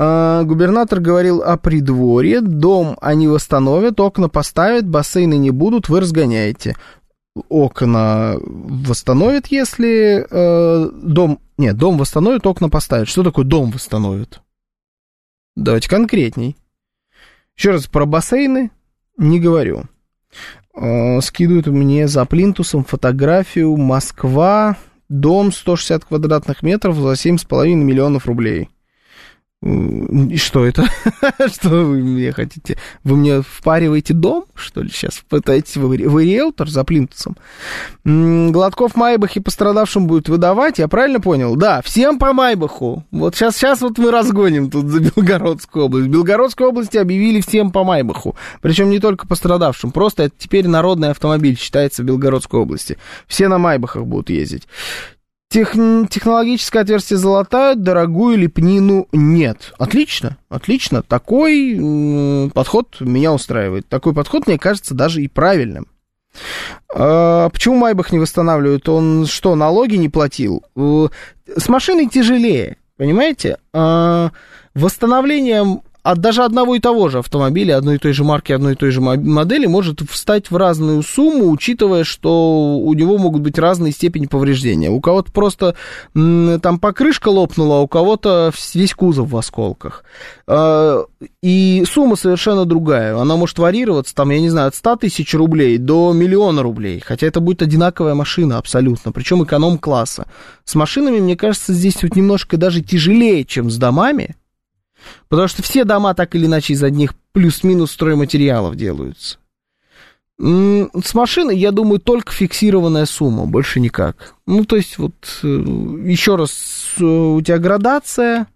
Speaker 2: А, губернатор говорил о придворье, дом они восстановят, окна поставят, бассейны не будут, вы разгоняете. Окна восстановят, если э, дом... Нет, дом восстановит, окна поставят. Что такое дом восстановит? Давайте конкретней. Еще раз, про бассейны не говорю. Э, скидывают мне за плинтусом фотографию Москва, дом 160 квадратных метров за 7,5 миллионов рублей. И что это? (laughs) что вы мне хотите? Вы мне впариваете дом, что ли, сейчас? Пытаетесь вы, вы риэлтор за плинтусом? Гладков Майбахе пострадавшим будет выдавать, я правильно понял? Да, всем по Майбаху. Вот сейчас, сейчас вот мы разгоним тут за Белгородскую область. В Белгородской области объявили всем по Майбаху. Причем не только пострадавшим, просто это теперь народный автомобиль считается в Белгородской области. Все на Майбахах будут ездить. Тех, технологическое отверстие золотают, дорогую лепнину нет. Отлично, отлично. Такой м, подход меня устраивает. Такой подход, мне кажется, даже и правильным. А, почему Майбах не восстанавливают? Он что, налоги не платил? С машиной тяжелее, понимаете? А, восстановлением от даже одного и того же автомобиля, одной и той же марки, одной и той же модели может встать в разную сумму, учитывая, что у него могут быть разные степени повреждения. У кого-то просто там покрышка лопнула, а у кого-то весь кузов в осколках. А, и сумма совершенно другая. Она может варьироваться, там, я не знаю, от 100 тысяч рублей до миллиона рублей. Хотя это будет одинаковая машина абсолютно, причем эконом-класса. С машинами, мне кажется, здесь вот немножко даже тяжелее, чем с домами. Потому что все дома так или иначе из одних плюс-минус стройматериалов делаются. С машиной, я думаю, только фиксированная сумма, больше никак. Ну, то есть, вот, э, еще раз, у тебя градация,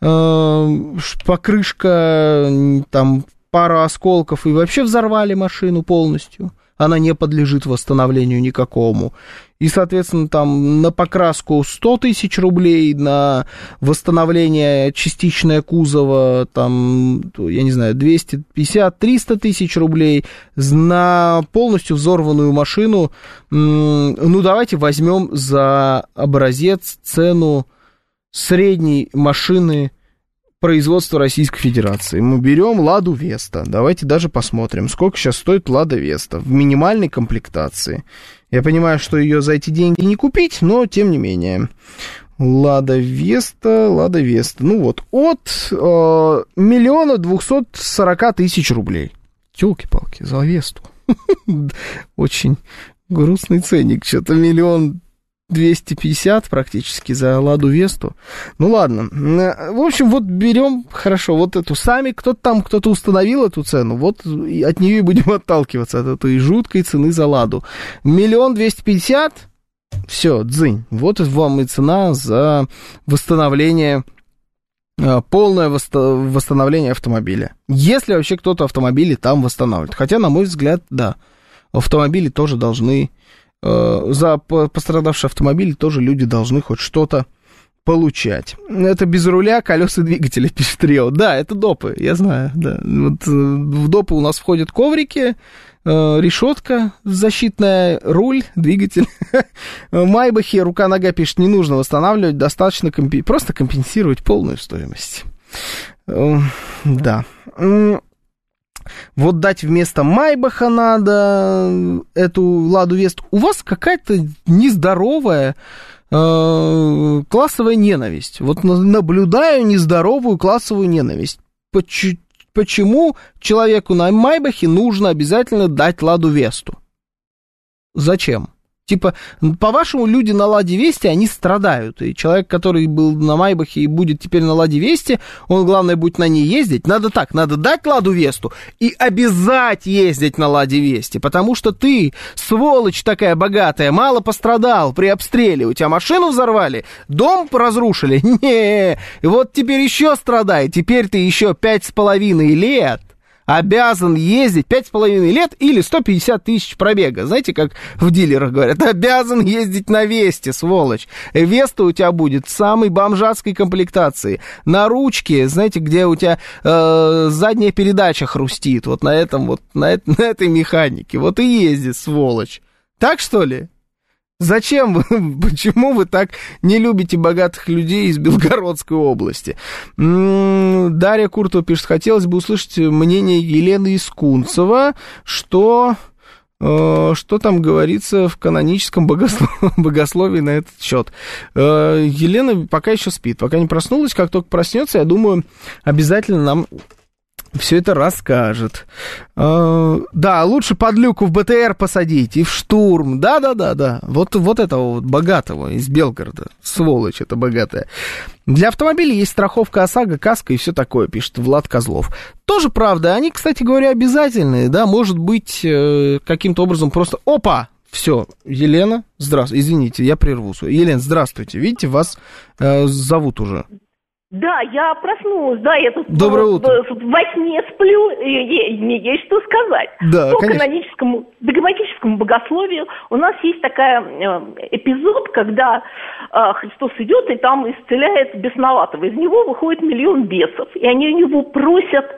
Speaker 2: э, покрышка, там, пара осколков, и вообще взорвали машину полностью она не подлежит восстановлению никакому. И, соответственно, там на покраску 100 тысяч рублей, на восстановление частичное кузова, там, я не знаю, 250-300 тысяч рублей, на полностью взорванную машину, ну, давайте возьмем за образец цену средней машины производства Российской Федерации. Мы берем Ладу Веста. Давайте даже посмотрим, сколько сейчас стоит Лада Веста в минимальной комплектации. Я понимаю, что ее за эти деньги не купить, но тем не менее. Лада Веста, Лада Веста. Ну вот, от э, миллиона двухсот сорока тысяч рублей. Телки-палки, за Весту. (laughs) Очень грустный ценник. Что-то миллион 250 практически за Ладу Весту. Ну ладно. В общем, вот берем, хорошо, вот эту сами, кто-то там, кто-то установил эту цену, вот от нее и будем (laughs) отталкиваться, от этой жуткой цены за Ладу. Миллион двести пятьдесят, все, дзынь. Вот вам и цена за восстановление э, полное восстановление автомобиля. Если вообще кто-то автомобили там восстанавливает. Хотя, на мой взгляд, да, автомобили тоже должны Э, за пострадавший автомобиль тоже люди должны хоть что-то получать. Это без руля, колеса двигателя, (laughs) пишет Рио. Да, это допы, я знаю, да. Вот э, в допы у нас входят коврики, э, решетка защитная, руль, двигатель. (laughs) Майбахи, рука-нога пишет, не нужно восстанавливать, достаточно компи- просто компенсировать полную стоимость. Да вот дать вместо Майбаха надо эту Ладу Вест. У вас какая-то нездоровая э, классовая ненависть. Вот наблюдаю нездоровую классовую ненависть. Почему человеку на Майбахе нужно обязательно дать Ладу Весту? Зачем? Типа, по-вашему, люди на Ладе Вести, они страдают. И человек, который был на Майбахе и будет теперь на Ладе Вести, он, главное, будет на ней ездить. Надо так, надо дать Ладу Весту и обязать ездить на Ладе Вести. Потому что ты, сволочь такая богатая, мало пострадал при обстреле. У тебя машину взорвали, дом разрушили. (laughs) Не, и вот теперь еще страдай. Теперь ты еще пять с половиной лет обязан ездить 5,5 лет или 150 тысяч пробега. Знаете, как в дилерах говорят, обязан ездить на Весте, сволочь. Веста у тебя будет самой бомжатской комплектации. На ручке, знаете, где у тебя э, задняя передача хрустит, вот на этом вот, на, (laughs) на этой механике. Вот и ездит, сволочь. Так что ли? Зачем вы, (laughs) почему вы так не любите богатых людей из Белгородской области? Дарья Куртова пишет, хотелось бы услышать мнение Елены Искунцева, что э, что там говорится в каноническом богослов... (laughs) богословии на этот счет. Э, Елена пока еще спит, пока не проснулась, как только проснется, я думаю, обязательно нам все это расскажет. А, да, лучше под люку в БТР посадить и в штурм. Да-да-да-да. Вот, вот этого вот богатого из Белгорода. Сволочь это богатая. Для автомобилей есть страховка ОСАГО, каска и все такое, пишет Влад Козлов. Тоже правда. Они, кстати говоря, обязательные, да, может быть, э, каким-то образом просто... Опа! Все, Елена, здравствуйте, извините, я прерву. Елена, здравствуйте. Видите, вас э, зовут уже.
Speaker 7: Да, я проснулась, да, я тут
Speaker 2: Доброе
Speaker 7: в,
Speaker 2: утро.
Speaker 7: Во сне сплю, и, мне есть что сказать.
Speaker 2: Да,
Speaker 7: По
Speaker 2: конечно.
Speaker 7: каноническому, догматическому богословию у нас есть такая э, эпизод, когда э, Христос идет и там исцеляет бесноватого. Из него выходит миллион бесов, и они у него просят,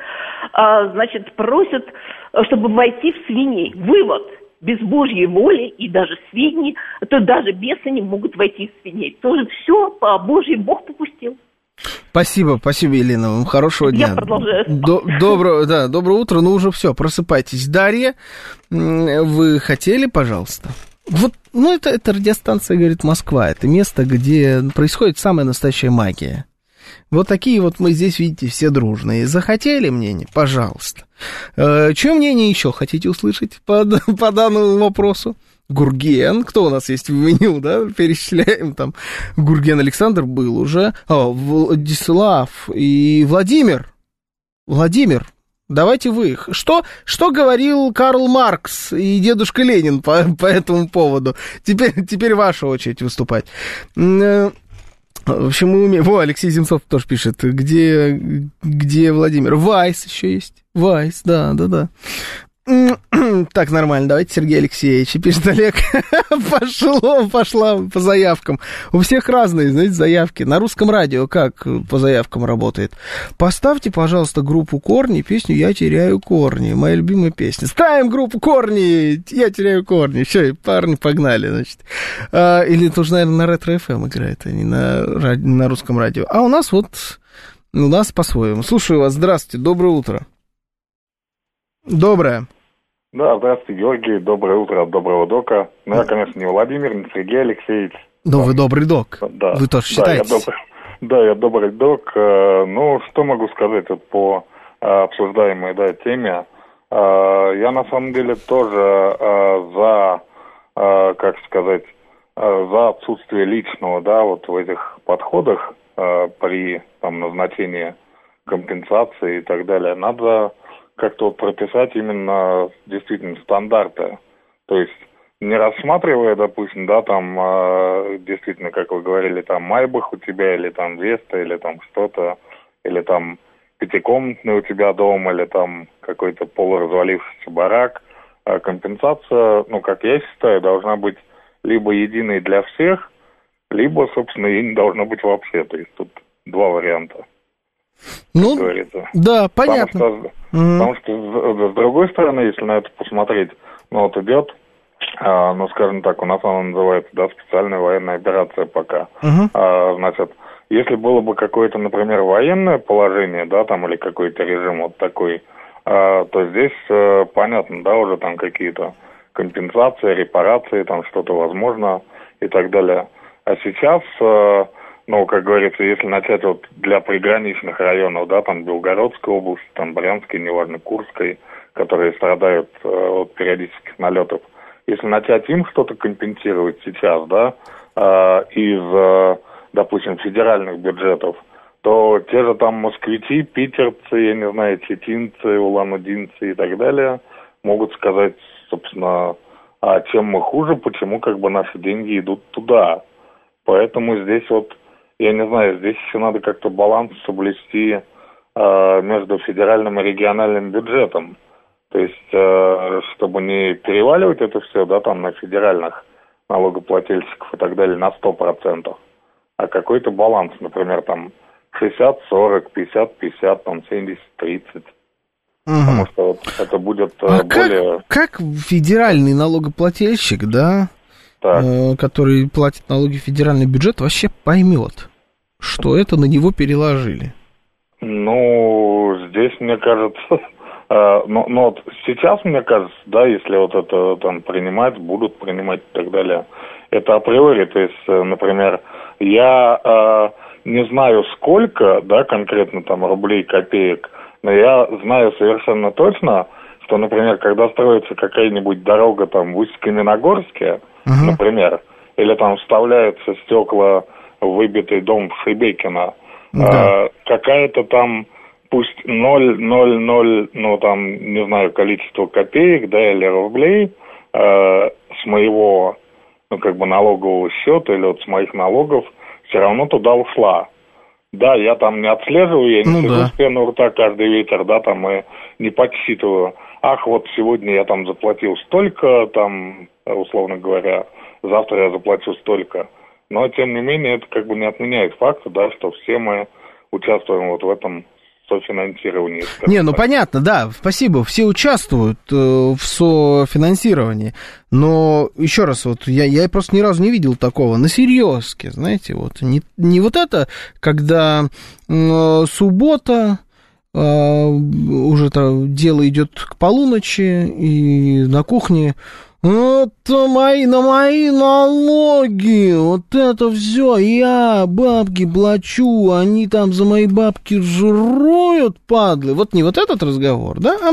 Speaker 7: э, значит, просят, чтобы войти в свиней. Вывод – без Божьей воли и даже свиньи, то даже бесы не могут войти в свиней. Тоже все по Божьей Бог попустил.
Speaker 2: Спасибо, спасибо, Елена. Вам хорошего дня.
Speaker 7: Я продолжаю.
Speaker 2: До, доброго, да, доброе утро. Ну, уже все, просыпайтесь. Дарья, вы хотели, пожалуйста? Вот, ну, это, это радиостанция, говорит, Москва. Это место, где происходит самая настоящая магия. Вот такие вот мы здесь, видите, все дружные. Захотели мнение? Пожалуйста. Э, Чье мнение еще хотите услышать по, (laughs) по данному вопросу? Гурген, кто у нас есть в меню, да, перечисляем там. Гурген Александр был уже, а, Владислав и Владимир. Владимир, давайте вы. Что, что говорил Карл Маркс и дедушка Ленин по, по этому поводу? Теперь, теперь ваша очередь выступать. Э, в общем, мы умеем... Во, Алексей Земцов тоже пишет, где, где Владимир. Вайс еще есть. Вайс, да, да, да. (clears throat) Так, нормально, давайте Сергей Алексеевич. Пишет Олег, (laughs) пошло, пошла по заявкам. У всех разные, знаете, заявки. На русском радио как по заявкам работает? Поставьте, пожалуйста, группу Корни, песню «Я теряю корни». Моя любимая песня. Ставим группу Корни, «Я теряю корни». Все, парни погнали, значит. А, или это уже, наверное, на ретро-ФМ играет, а не на, на русском радио. А у нас вот, у нас по-своему. Слушаю вас, здравствуйте, доброе утро. Доброе.
Speaker 8: Да, здравствуйте, Георгий. Доброе утро от Доброго Дока. Ну, я, конечно, не Владимир, не Сергей Алексеевич.
Speaker 2: Но вы добрый док.
Speaker 8: Да.
Speaker 2: Вы тоже считаете?
Speaker 8: Да, я добрый, да, я добрый док. Э, ну, что могу сказать вот по э, обсуждаемой да, теме? Э, я, на самом деле, тоже за, как сказать, за отсутствие личного, да, вот в этих подходах при там, назначении компенсации и так далее. Надо как-то прописать именно действительно стандарты. То есть не рассматривая, допустим, да, там э, действительно, как вы говорили, там Майбах у тебя, или там Веста, или там что-то, или там пятикомнатный у тебя дом, или там какой-то полуразвалившийся барак. А компенсация, ну, как я считаю, должна быть либо единой для всех, либо, собственно, и не должно быть вообще. То есть тут два варианта.
Speaker 2: Ну, да, понятно.
Speaker 8: Потому что, mm-hmm. потому что с, с другой стороны, если на это посмотреть, ну вот идет, а, ну скажем так, у нас она называется, да, специальная военная операция пока. Mm-hmm. А, значит, если было бы какое-то, например, военное положение, да, там или какой-то режим вот такой, а, то здесь а, понятно, да, уже там какие-то компенсации, репарации, там что-то возможно и так далее. А сейчас а, ну, как говорится, если начать вот для приграничных районов, да, там Белгородской области, там Брянской, неважно, Курской, которые страдают э, от периодических налетов, если начать им что-то компенсировать сейчас, да, э, из, э, допустим, федеральных бюджетов, то те же там москвичи, питерцы, я не знаю, четинцы, улан-удинцы и так далее могут сказать, собственно, а чем мы хуже, почему как бы наши деньги идут туда. Поэтому здесь вот я не знаю, здесь еще надо как-то баланс соблюсти э, между федеральным и региональным бюджетом. То есть, э, чтобы не переваливать это все, да, там на федеральных налогоплательщиков и так далее на 100%, а какой-то баланс, например, там 60-40, 50-50, там 70-30. Угу. Потому что вот это будет э, а более...
Speaker 2: Как, как федеральный налогоплательщик, да, э, который платит налоги в федеральный бюджет, вообще поймет, что это на него переложили?
Speaker 8: Ну, здесь, мне кажется, (laughs) э, но, но вот сейчас, мне кажется, да, если вот это там принимать, будут принимать и так далее, это априори, то есть, э, например, я э, не знаю сколько, да, конкретно там рублей, копеек, но я знаю совершенно точно, что, например, когда строится какая-нибудь дорога там в Усть-Каменогорске, uh-huh. например, или там вставляются стекла выбитый дом в Шебекино, да. а, какая-то там пусть 0, 0, 0, ну там, не знаю, количество копеек, да, или рублей э, с моего, ну, как бы налогового счета или вот с моих налогов все равно туда ушла. Да, я там не отслеживаю, я не ну, сижу да. с пеной рта каждый вечер, да, там и не подсчитываю. Ах, вот сегодня я там заплатил столько, там, условно говоря, завтра я заплачу столько. Но, тем не менее, это как бы не отменяет факта, да, что все мы участвуем вот в этом софинансирование.
Speaker 2: Не, ну так. понятно, да, спасибо, все участвуют э, в софинансировании, но еще раз, вот я, я просто ни разу не видел такого, на серьезке, знаете, вот, не, не вот это, когда э, суббота, уже -то дело идет к полуночи, и на кухне. Это мои, на мои налоги, вот это все, я бабки плачу, они там за мои бабки жируют, падлы. Вот не вот этот разговор, да, а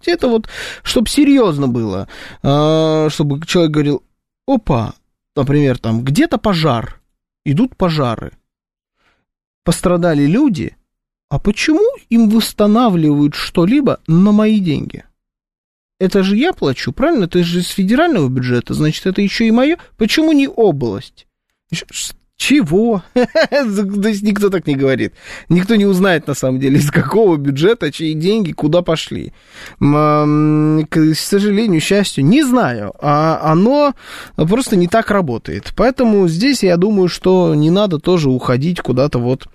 Speaker 2: где-то вот, чтобы серьезно было, а, чтобы человек говорил, опа, например, там где-то пожар, идут пожары, пострадали люди, а почему им восстанавливают что-либо на мои деньги? это же я плачу, правильно? Это же из федерального бюджета, значит, это еще и мое. Почему не область? Чего? (laughs) То есть никто так не говорит. Никто не узнает, на самом деле, из какого бюджета, чьи деньги, куда пошли. К сожалению, счастью, не знаю. А оно просто не так работает. Поэтому здесь я думаю, что не надо тоже уходить куда-то вот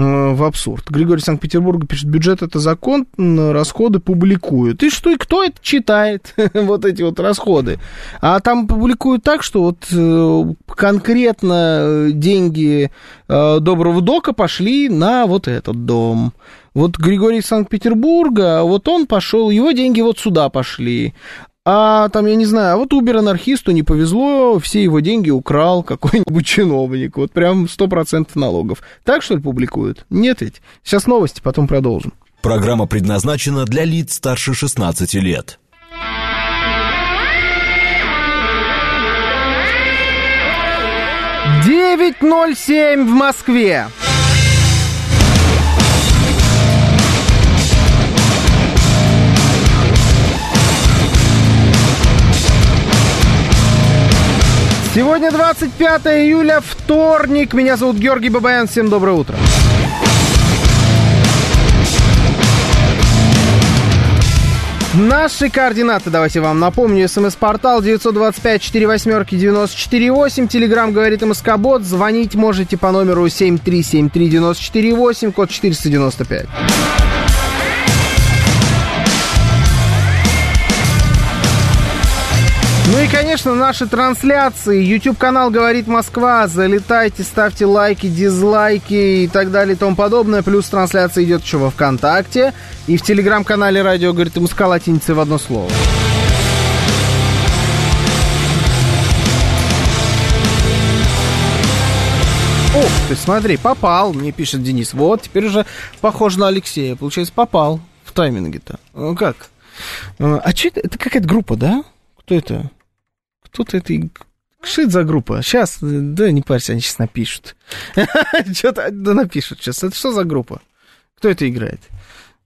Speaker 2: в абсурд. Григорий Санкт-Петербурга пишет, бюджет это закон, расходы публикуют. И что, и кто это читает, (laughs) вот эти вот расходы? А там публикуют так, что вот э, конкретно деньги э, Доброго Дока пошли на вот этот дом. Вот Григорий Санкт-Петербурга, вот он пошел, его деньги вот сюда пошли. А там, я не знаю, а вот Убер-анархисту не повезло, все его деньги украл какой-нибудь чиновник. Вот прям 100% налогов. Так, что ли, публикуют? Нет ведь. Сейчас новости, потом продолжим.
Speaker 1: Программа предназначена для лиц старше 16 лет.
Speaker 2: Девять ноль семь в Москве. Сегодня 25 июля, вторник. Меня зовут Георгий Бабаян. Всем доброе утро. Наши координаты, давайте вам напомню. СМС-портал 925-48-94-8. Телеграмм говорит МСК-бот. Звонить можете по номеру 7373948, код 495. Конечно, наши трансляции. YouTube-канал «Говорит Москва». Залетайте, ставьте лайки, дизлайки и так далее и тому подобное. Плюс трансляция идет еще во ВКонтакте. И в Телеграм-канале «Радио говорит Москва» латиницей в одно слово. О, ты смотри, попал, мне пишет Денис. Вот, теперь уже похож на Алексея. Получается, попал в тайминге-то. Ну как? А что это? Это какая-то группа, да? Кто это? Кто-то это... Это за группа? Сейчас, да не парься, они сейчас напишут. (laughs) Что-то, да напишут сейчас. Это что за группа? Кто это играет?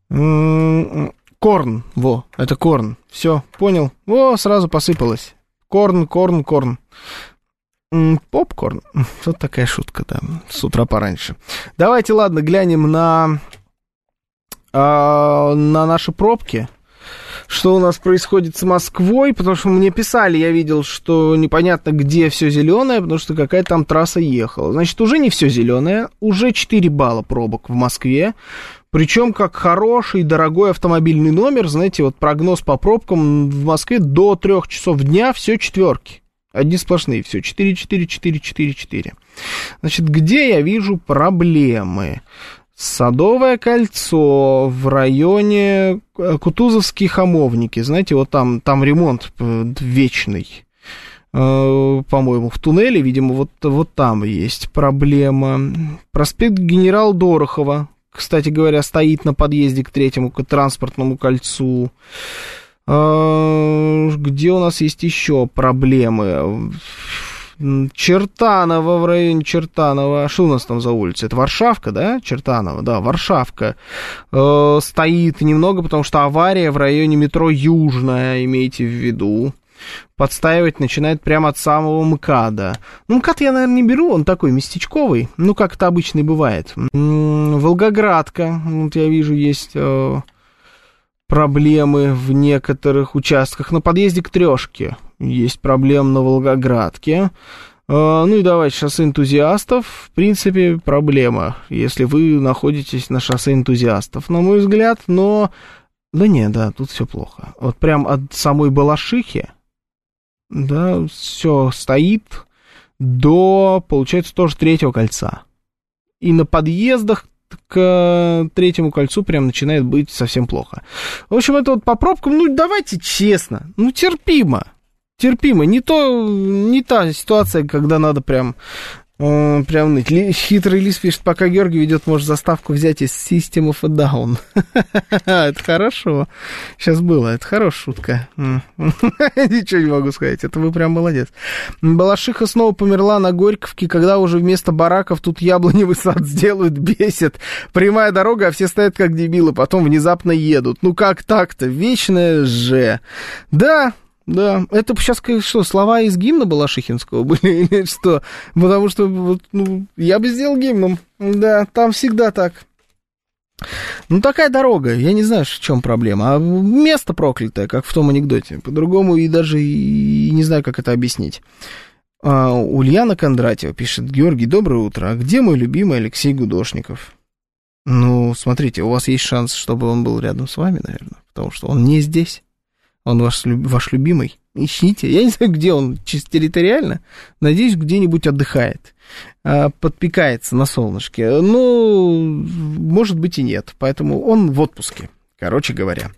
Speaker 2: Корн, во, это Корн. Все, понял. Во, сразу посыпалось. Корн, Корн, Корн. Попкорн. (laughs) Вот такая шутка, да, с утра пораньше. Давайте, ладно, глянем на, э, на наши пробки что у нас происходит с Москвой, потому что мне писали, я видел, что непонятно, где все зеленое, потому что какая-то там трасса ехала. Значит, уже не все зеленое, уже 4 балла пробок в Москве. Причем как хороший, дорогой автомобильный номер, знаете, вот прогноз по пробкам в Москве до 3 часов дня все четверки. Одни сплошные, все, 4, 4, 4, 4, 4. Значит, где я вижу проблемы? Садовое кольцо в районе э, Кутузовские хамовники. Знаете, вот там, там ремонт э, вечный. Э, по-моему, в туннеле, видимо, вот, вот там есть проблема. Проспект генерал Дорохова, кстати говоря, стоит на подъезде к третьему к транспортному кольцу. Где у нас есть еще проблемы? Чертанова в районе Чертанова. Что у нас там за улица? Это Варшавка, да? Чертанова, да, Варшавка. Э, стоит немного, потому что авария в районе метро Южная, имейте в виду. Подстаивать начинает прямо от самого МКАДа. Ну, МКАД я, наверное, не беру, он такой местечковый. Ну, как это обычно и бывает. Волгоградка, вот я вижу, есть... Э, проблемы в некоторых участках. На подъезде к трешке есть проблемы на Волгоградке. А, ну и давайте, шоссе энтузиастов, в принципе, проблема, если вы находитесь на шоссе энтузиастов, на мой взгляд, но... Да не, да, тут все плохо. Вот прям от самой Балашихи, да, все стоит до, получается, тоже третьего кольца. И на подъездах к третьему кольцу прям начинает быть совсем плохо. В общем, это вот по пробкам, ну, давайте честно, ну, терпимо терпимо. Не то, не та ситуация, когда надо прям э, Прям ныть. Хитрый лис пишет, пока Георгий ведет, может заставку взять из System of a Down. (laughs) это хорошо. Сейчас было, это хорошая шутка. (laughs) Ничего не могу сказать, это вы прям молодец. Балашиха снова померла на Горьковке, когда уже вместо бараков тут яблоневый сад (laughs) сделают, бесит. Прямая дорога, а все стоят как дебилы, потом внезапно едут. Ну как так-то? Вечное же. Да, да, это сейчас что, слова из гимна Балашихинского были (laughs) или что? Потому что ну, я бы сделал гимном. Да, там всегда так. Ну, такая дорога, я не знаю, в чем проблема. А место проклятое, как в том анекдоте. По-другому и даже и не знаю, как это объяснить. А, Ульяна Кондратьева пишет, Георгий, доброе утро. А где мой любимый Алексей Гудошников? Ну, смотрите, у вас есть шанс, чтобы он был рядом с вами, наверное, потому что он не здесь. Он ваш, ваш любимый. Ищите. Я не знаю, где он, чисто территориально. Надеюсь, где-нибудь отдыхает. А, подпекается на солнышке. Ну, может быть и нет. Поэтому он в отпуске. Короче говоря.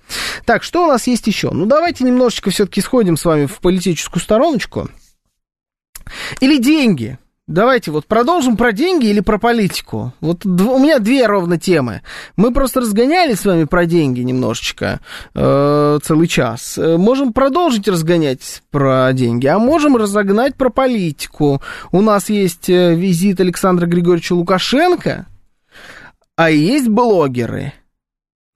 Speaker 2: Так, что у нас есть еще? Ну, давайте немножечко все-таки сходим с вами в политическую стороночку. Или деньги. Давайте вот продолжим про деньги или про политику. Вот у меня две ровно темы. Мы просто разгонялись с вами про деньги немножечко э, целый час. Э, можем продолжить разгонять про деньги, а можем разогнать про политику. У нас есть э, визит Александра Григорьевича Лукашенко, а есть блогеры.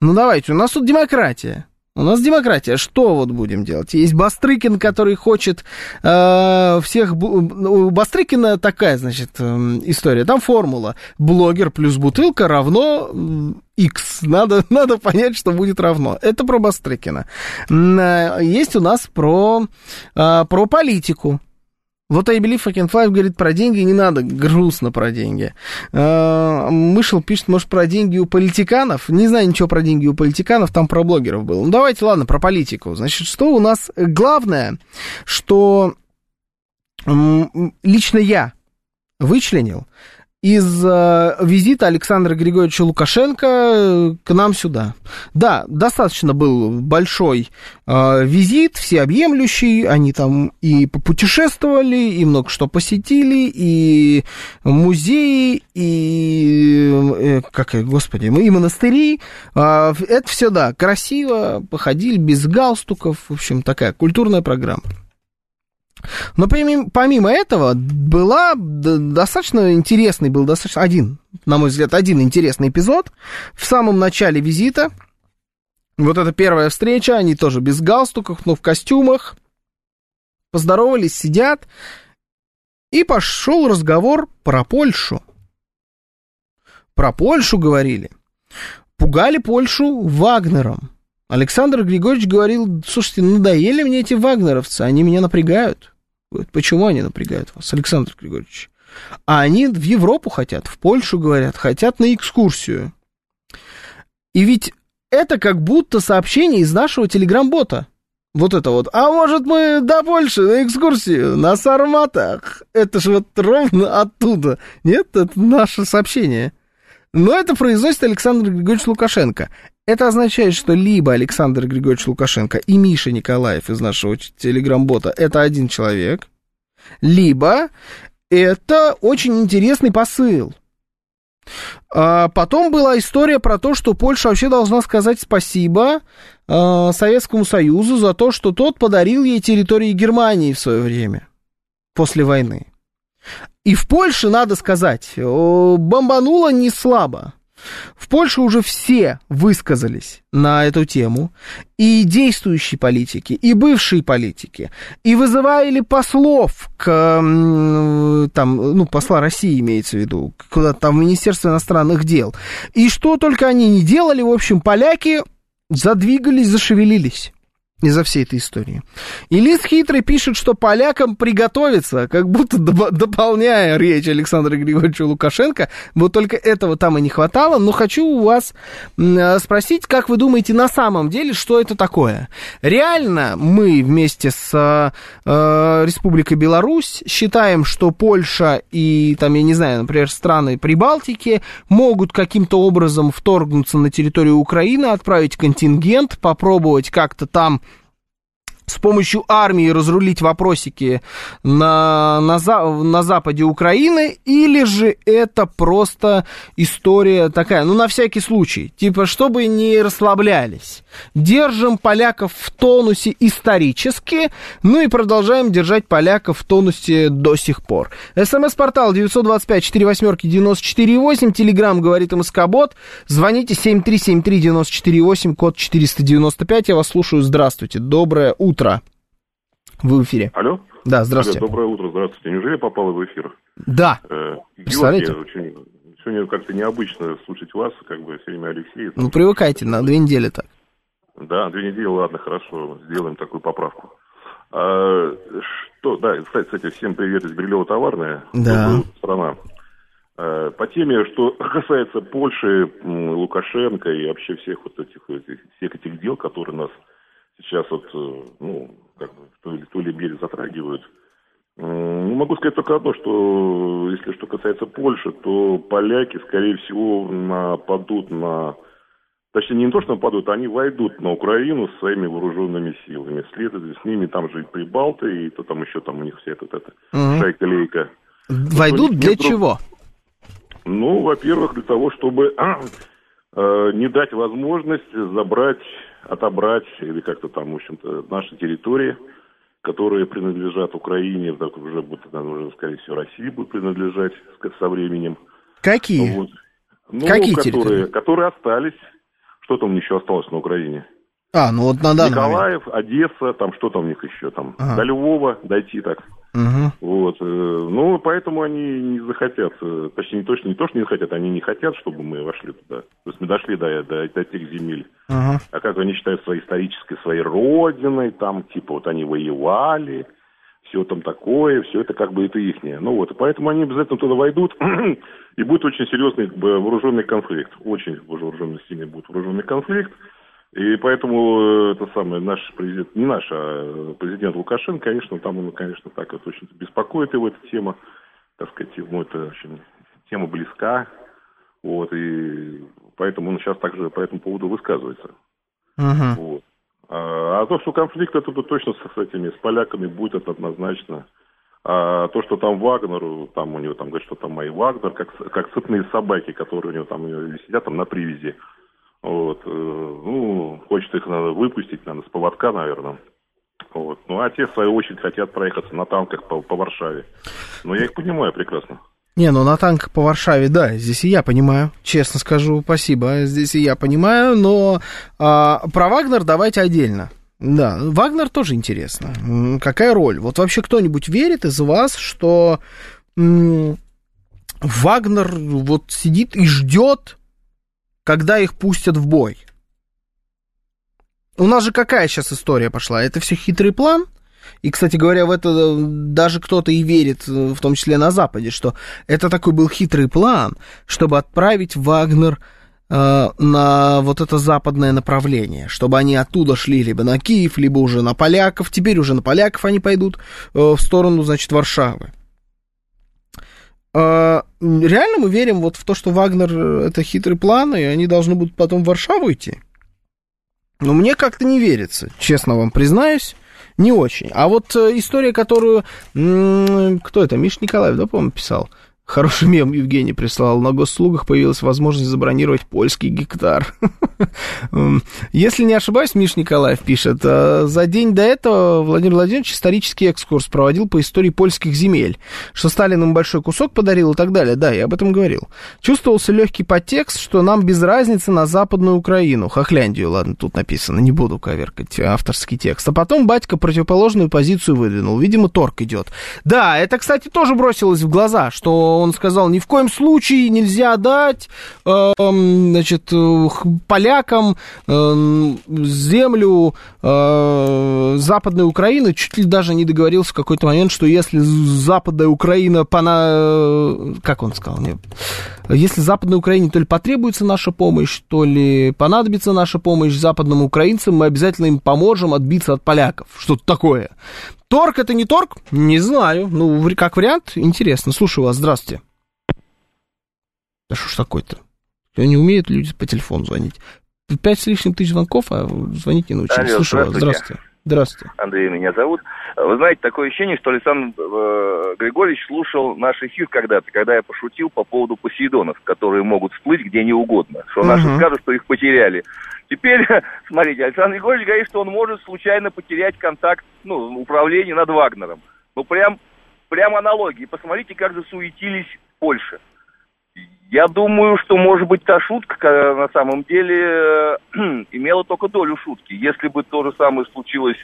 Speaker 2: Ну давайте, у нас тут демократия. У нас демократия. Что вот будем делать? Есть Бастрыкин, который хочет э, всех... У Бастрыкина такая, значит, э, история. Там формула. Блогер плюс бутылка равно X. Надо, (laughs) надо понять, что будет равно. Это про Бастрыкина. Э, есть у нас про, э, про политику. Вот I Believe I Can говорит, про деньги не надо, грустно про деньги. А, Мышел пишет, может, про деньги у политиканов. Не знаю ничего про деньги у политиканов, там про блогеров было. Ну, давайте, ладно, про политику. Значит, что у нас главное, что лично я вычленил, из э, визита Александра Григорьевича Лукашенко э, к нам сюда. Да, достаточно был большой э, визит, всеобъемлющий, они там и попутешествовали, и много что посетили, и музеи, и, э, как, господи, и монастыри. Э, это все, да, красиво, походили без галстуков, в общем, такая культурная программа. Но помимо этого, была достаточно интересный, был достаточно один, на мой взгляд, один интересный эпизод в самом начале визита. Вот эта первая встреча, они тоже без галстуков, но в костюмах. Поздоровались, сидят. И пошел разговор про Польшу. Про Польшу говорили. Пугали Польшу Вагнером. Александр Григорьевич говорил, слушайте, надоели мне эти вагнеровцы, они меня напрягают. Почему они напрягают вас, Александр Григорьевич? А они в Европу хотят, в Польшу, говорят, хотят на экскурсию. И ведь это как будто сообщение из нашего телеграм-бота. Вот это вот. А может мы до Польши на экскурсию на Сарматах? Это же вот ровно оттуда. Нет, это наше сообщение. Но это произносит Александр Григорьевич Лукашенко. Это означает, что либо Александр Григорьевич Лукашенко и Миша Николаев из нашего телеграм-бота это один человек, либо это очень интересный посыл. А потом была история про то, что Польша вообще должна сказать спасибо э, Советскому Союзу за то, что тот подарил ей территории Германии в свое время, после войны. И в Польше, надо сказать, бомбануло не слабо. В Польше уже все высказались на эту тему, и действующие политики, и бывшие политики, и вызывали послов к, там, ну, посла России имеется в виду, куда-то там в Министерство иностранных дел. И что только они не делали, в общем, поляки задвигались, зашевелились. Из-за всей этой истории. И Лис Хитрый пишет, что полякам приготовиться, как будто дополняя речь Александра Григорьевича Лукашенко. Вот только этого там и не хватало. Но хочу у вас э, спросить, как вы думаете на самом деле, что это такое? Реально мы вместе с э, Республикой Беларусь считаем, что Польша и, там, я не знаю, например, страны Прибалтики могут каким-то образом вторгнуться на территорию Украины, отправить контингент, попробовать как-то там с помощью армии разрулить вопросики на, на, на западе Украины, или же это просто история такая, ну, на всякий случай, типа, чтобы не расслаблялись. Держим поляков в тонусе исторически, ну и продолжаем держать поляков в тонусе до сих пор. СМС-портал 925-48-94-8, Телеграмм говорит МСК-бот, звоните 7373-94-8, код 495, я вас слушаю, здравствуйте, доброе утро утро. Вы в эфире.
Speaker 9: Алло?
Speaker 2: Да, здравствуйте.
Speaker 9: Алло, доброе утро, здравствуйте. Неужели попало в эфир?
Speaker 2: Да. Э, Представляете?
Speaker 9: Очень, сегодня как-то необычно слушать вас, как бы все время Алексей.
Speaker 2: Ну, привыкайте, на две недели так.
Speaker 9: Да, две недели, ладно, хорошо, сделаем такую поправку. А, что, да, кстати, всем привет из Берлева товарная.
Speaker 2: Да.
Speaker 9: Страна. А, по теме, что (laughs) касается Польши, Лукашенко и вообще всех вот этих, всех этих дел, которые нас сейчас вот, э, ну, как бы, то ли, то ли мере затрагивают. Ну, могу сказать только одно, что если что касается Польши, то поляки, скорее всего, нападут на... Точнее, не то, что нападут, они войдут на Украину своими вооруженными силами. Следует с ними там же и Прибалты, и то там еще там у них вся эта, эта угу. шайка-лейка.
Speaker 2: Войдут для чего?
Speaker 9: Ну, во-первых, для того, чтобы э, не дать возможность забрать отобрать или как-то там, в общем-то, наши территории, которые принадлежат Украине, так уже будет, наверное, уже, скорее всего, России будет принадлежать со временем.
Speaker 2: Какие?
Speaker 9: Вот.
Speaker 2: Ну, Какие
Speaker 9: которые,
Speaker 2: территории?
Speaker 9: которые остались. Что там еще осталось на Украине?
Speaker 2: А, ну вот на данный
Speaker 9: Николаев,
Speaker 2: момент.
Speaker 9: Одесса, там что там у них еще там? Ага. До Львова дойти так.
Speaker 2: Угу.
Speaker 9: Вот. Э, ну, поэтому они не захотят, э, точнее, не точно не то, что не захотят, они не хотят, чтобы мы вошли туда. То есть мы дошли до, до, до тех земель.
Speaker 2: Угу.
Speaker 9: А как они считают своей исторической, своей родиной, там, типа, вот они воевали, все там такое, все это как бы это ихнее. Ну вот, и поэтому они обязательно туда войдут, (clears throat) и будет очень серьезный вооруженный конфликт. Очень вооруженный, сильный будет вооруженный конфликт. И поэтому э, это самое, наш президент, не наш, а президент Лукашенко, конечно, там он, конечно, так вот очень беспокоит его эта тема, так сказать, ему это очень тема близка, вот, и поэтому он сейчас также по этому поводу высказывается.
Speaker 2: Uh-huh.
Speaker 9: Вот. А, а то, что конфликт это точно с, с этими, с поляками будет это однозначно. А то, что там Вагнеру, там у него там говорят, что там мои Вагнер, как, как сытные собаки, которые у него там сидят там на привязи. Вот. Э, ну, хочет их надо выпустить, надо с поводка, наверное. Вот. Ну, а те, в свою очередь, хотят проехаться на танках по, по Варшаве. Но я их понимаю прекрасно.
Speaker 2: Не, ну на танках по Варшаве, да, здесь и я понимаю, честно скажу, спасибо, здесь и я понимаю, но а, про Вагнер давайте отдельно. Да, Вагнер тоже интересно. Какая роль? Вот вообще кто-нибудь верит из вас, что м- Вагнер вот сидит и ждет когда их пустят в бой. У нас же какая сейчас история пошла? Это все хитрый план? И, кстати говоря, в это э, даже кто-то и верит, э, в том числе на Западе, что это такой был хитрый план, чтобы отправить Вагнер э, на вот это западное направление, чтобы они оттуда шли либо на Киев, либо уже на поляков. Теперь уже на поляков они пойдут в сторону, значит, Варшавы. А, реально мы верим вот в то, что Вагнер э, это хитрый план, и они должны будут потом в Варшаву идти? Но мне как-то не верится, честно вам признаюсь, не очень. А вот э, история, которую... Кто это? Миш Николаев, да, по-моему, писал? Хороший мем Евгений прислал. На госслугах появилась возможность забронировать польский гектар. (laughs) Если не ошибаюсь, Миш Николаев пишет, «А за день до этого Владимир Владимирович исторический экскурс проводил по истории польских земель, что Сталин им большой кусок подарил и так далее. Да, я об этом говорил. Чувствовался легкий подтекст, что нам без разницы на Западную Украину, Хохляндию, ладно, тут написано, не буду коверкать авторский текст. А потом батька противоположную позицию выдвинул. Видимо, торг идет. Да, это, кстати, тоже бросилось в глаза, что он сказал, ни в коем случае нельзя дать, э, значит, полякам э, землю э, Западной Украины, чуть ли даже не договорился в какой-то момент, что если Западная Украина, пона... как он сказал, нет, если Западной Украине то ли потребуется наша помощь, то ли понадобится наша помощь западным украинцам, мы обязательно им поможем отбиться от поляков. Что-то такое. Торг это не торг? Не знаю. Ну, как вариант, интересно. Слушаю вас, здравствуйте. Да что ж такое-то? Не умеют люди по телефону звонить. Пять с лишним тысяч звонков, а звонить не научились. Алло, Слушаю вас, здравствуйте. Здравствуйте.
Speaker 10: Андрей меня зовут. Вы знаете, такое ощущение, что Александр э, Григорьевич слушал наш эфир когда-то, когда я пошутил по поводу посейдонов, которые могут всплыть где не угодно. Что наши угу. скажут, что их потеряли. Теперь, (laughs) смотрите, Александр Григорьевич говорит, что он может случайно потерять контакт, ну, управление над Вагнером. Ну, прям, прям аналогии. Посмотрите, как засуетились в Польше. Я думаю, что, может быть, та шутка на самом деле э, (clears throat) имела только долю шутки. Если бы то же самое случилось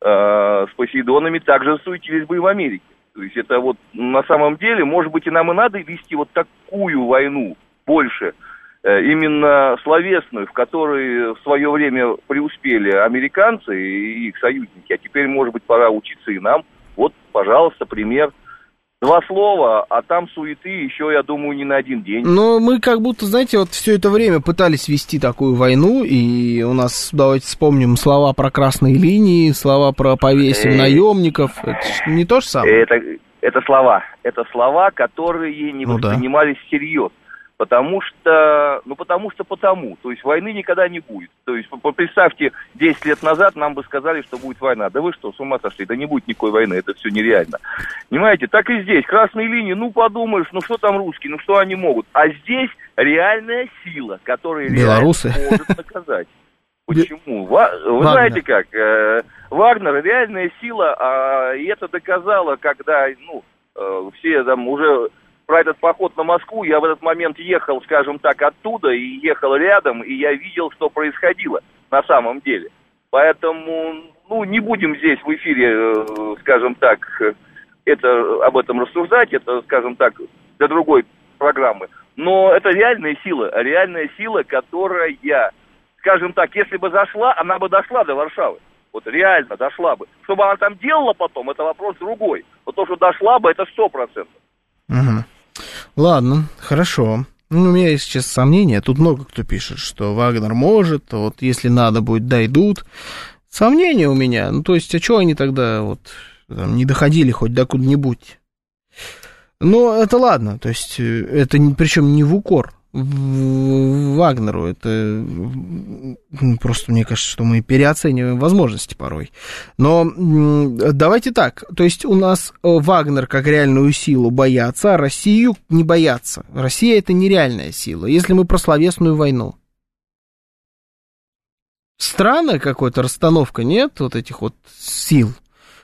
Speaker 10: э, с Посейдонами, также суетились бы и в Америке. То есть это вот на самом деле, может быть, и нам и надо вести вот такую войну больше, именно словесную, в которой в свое время преуспели американцы и их союзники, а теперь, может быть, пора учиться и нам. Вот, пожалуйста, пример – Два слова, а там суеты еще, я думаю, не на один день.
Speaker 2: Но мы как будто, знаете, вот все это время пытались вести такую войну, и у нас, давайте вспомним, слова про красные линии, слова про повесим э, наемников. Это не то же самое?
Speaker 10: Это, это слова. Это слова, которые не ну, воспринимались да. всерьез. Потому что, ну потому что потому. То есть войны никогда не будет. То есть представьте, 10 лет назад нам бы сказали, что будет война. Да вы что, с ума сошли? Да не будет никакой войны, это все нереально. Понимаете, так и здесь. Красные линии, ну подумаешь, ну что там русские, ну что они могут. А здесь реальная сила, которая
Speaker 2: Белорусы.
Speaker 10: может наказать. (laughs) Почему? Вы Вагнер. знаете как? Э, Вагнер реальная сила, а, и это доказало, когда ну, э, все там уже про этот поход на Москву, я в этот момент ехал, скажем так, оттуда и ехал рядом, и я видел, что происходило на самом деле. Поэтому, ну, не будем здесь в эфире, э, скажем так, это, об этом рассуждать, это, скажем так, для другой программы. Но это реальная сила, реальная сила, которая, скажем так, если бы зашла, она бы дошла до Варшавы. Вот реально дошла бы. Чтобы она там делала потом, это вопрос другой. Вот то, что дошла бы, это сто процентов.
Speaker 2: Ладно, хорошо. Ну, у меня есть сейчас сомнения. Тут много кто пишет, что Вагнер может, вот если надо будет, дойдут. Сомнения у меня. Ну, то есть, а что они тогда вот там, не доходили хоть до куда-нибудь? Но это ладно, то есть, э, это причем не в укор Вагнеру. Это просто, мне кажется, что мы переоцениваем возможности порой. Но давайте так. То есть у нас э, Вагнер как реальную силу боятся, а Россию не боятся. Россия это нереальная сила, если мы про словесную войну. Странная какая-то расстановка, нет, вот этих вот сил.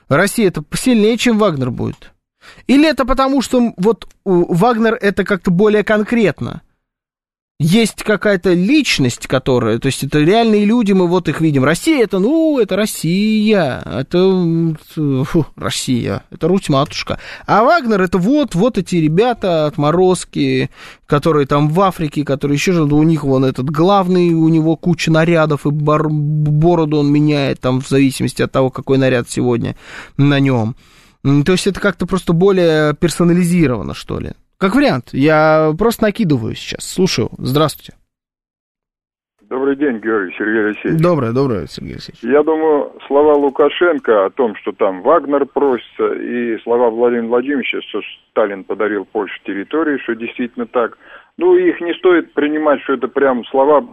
Speaker 2: Россия это посильнее, чем Вагнер будет. Или это потому, что вот Вагнер это как-то более конкретно – есть какая-то личность, которая, то есть это реальные люди, мы вот их видим. Россия это, ну, это Россия, это фу, Россия, это Русь-матушка. А Вагнер это вот, вот эти ребята, отморозки, которые там в Африке, которые еще же, у них вон этот главный, у него куча нарядов, и бар, бороду он меняет там в зависимости от того, какой наряд сегодня на нем. То есть это как-то просто более персонализировано, что ли. Как вариант. Я просто накидываю сейчас. Слушаю. Здравствуйте.
Speaker 11: Добрый день, Георгий Сергей Алексеевич.
Speaker 2: Доброе, доброе, Сергей Алексеевич.
Speaker 11: Я думаю, слова Лукашенко о том, что там Вагнер просится, и слова Владимира Владимировича, что Сталин подарил Польше территории, что действительно так, ну, их не стоит принимать, что это прям слова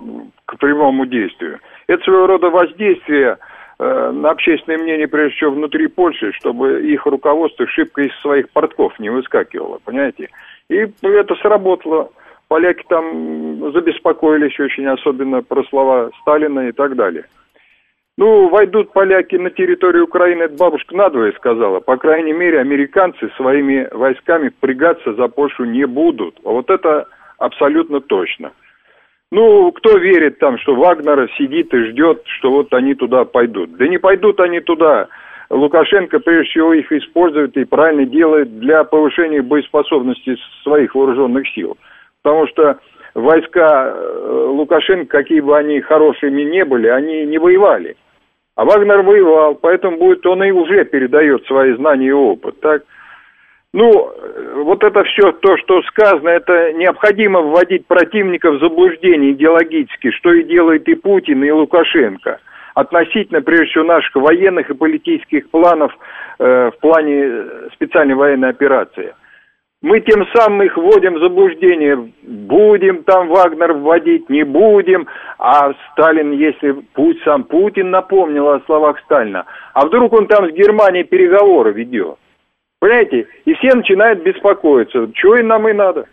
Speaker 11: к прямому действию. Это своего рода воздействие э, на общественное мнение, прежде всего, внутри Польши, чтобы их руководство шибко из своих портков не выскакивало, понимаете? И это сработало. Поляки там забеспокоились очень, особенно про слова Сталина и так далее. Ну, войдут поляки на территорию Украины, это бабушка надвое сказала. По крайней мере, американцы своими войсками впрягаться за Польшу не будут. А вот это абсолютно точно. Ну, кто верит там, что Вагнер сидит и ждет, что вот они туда пойдут? Да не пойдут они туда. Лукашенко прежде всего их использует и правильно делает для повышения боеспособности своих вооруженных сил. Потому что войска э, Лукашенко, какие бы они хорошими не были, они не воевали. А Вагнер воевал, поэтому будет он и уже передает свои знания и опыт. Так? Ну, вот это все то, что сказано, это необходимо вводить противника в заблуждение идеологически, что и делает и Путин, и Лукашенко относительно, прежде всего, наших военных и политических планов э, в плане специальной военной операции. Мы тем самым их вводим в заблуждение. Будем там Вагнер вводить, не будем. А Сталин, если путь сам Путин напомнил о словах Сталина, а вдруг он там с Германией переговоры ведет? Понимаете? И все начинают беспокоиться. Чего и нам и надо.